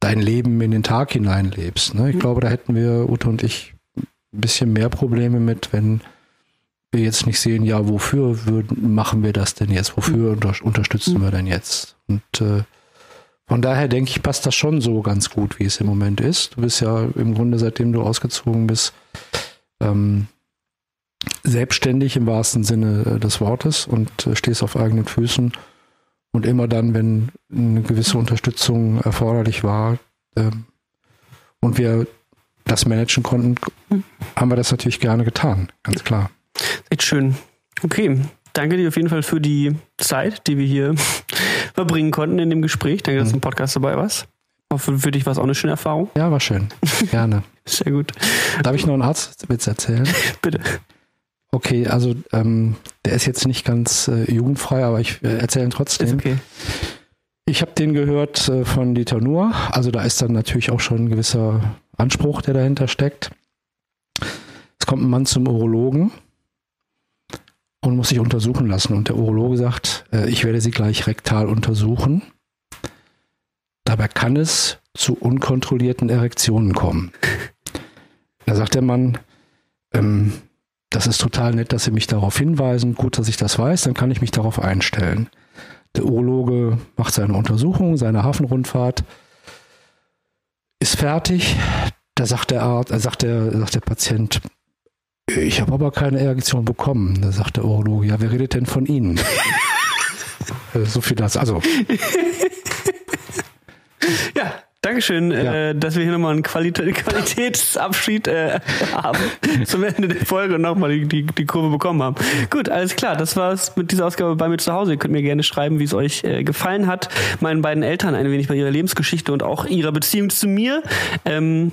dein Leben in den Tag hineinlebst. Ne? Ich mhm. glaube, da hätten wir, Ute und ich, ein bisschen mehr Probleme mit, wenn wir jetzt nicht sehen, ja, wofür würden, machen wir das denn jetzt? Wofür unter, unterstützen wir denn jetzt? Und äh, von daher denke ich, passt das schon so ganz gut, wie es im Moment ist. Du bist ja im Grunde, seitdem du ausgezogen bist, ähm, selbstständig im wahrsten Sinne äh, des Wortes und äh, stehst auf eigenen Füßen. Und immer dann, wenn eine gewisse Unterstützung erforderlich war ähm, und wir das managen konnten, haben wir das natürlich gerne getan, ganz klar. Echt schön. Okay. Danke dir auf jeden Fall für die Zeit, die wir hier <laughs> verbringen konnten in dem Gespräch. Danke, dass du im Podcast dabei warst. Hoffe, für dich war es auch eine schöne Erfahrung. Ja, war schön. Gerne. <laughs> Sehr gut. Darf ich noch einen Arztwitz erzählen? <laughs> Bitte. Okay, also ähm, der ist jetzt nicht ganz äh, jugendfrei, aber ich äh, erzähle ihn trotzdem. Ist okay. Ich habe den gehört äh, von Dieter Nuhr. Also da ist dann natürlich auch schon ein gewisser Anspruch, der dahinter steckt. Es kommt ein Mann zum Urologen und muss sich untersuchen lassen. Und der Urologe sagt, äh, ich werde sie gleich rektal untersuchen. Dabei kann es zu unkontrollierten Erektionen kommen. Da sagt der Mann, ähm, das ist total nett, dass Sie mich darauf hinweisen. Gut, dass ich das weiß, dann kann ich mich darauf einstellen. Der Urologe macht seine Untersuchung, seine Hafenrundfahrt, ist fertig. Da sagt der Arzt, äh, sagt der, sagt der Patient, ich habe aber keine Erektion bekommen. Da sagt der Urologe, ja, wer redet denn von Ihnen? <laughs> Äh, so viel das. Also. <laughs> ja, Dankeschön, ja. äh, dass wir hier nochmal einen Qualitä <laughs> Qualitätsabschied äh, haben zum Ende der Folge und nochmal die, die, die Kurve bekommen haben. Gut, alles klar, das war's mit dieser Ausgabe bei mir zu Hause. Ihr könnt mir gerne schreiben, wie es euch äh, gefallen hat. Meinen beiden Eltern ein wenig bei ihrer Lebensgeschichte und auch ihrer Beziehung zu mir. Ähm,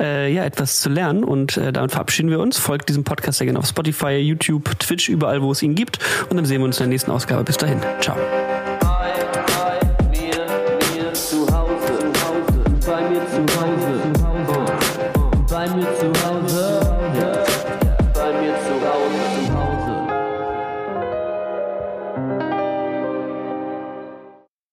äh, ja, etwas zu lernen. Und äh, damit verabschieden wir uns. Folgt diesem Podcast sehr gerne auf Spotify, YouTube, Twitch, überall, wo es ihn gibt. Und dann sehen wir uns in der nächsten Ausgabe. Bis dahin. Ciao.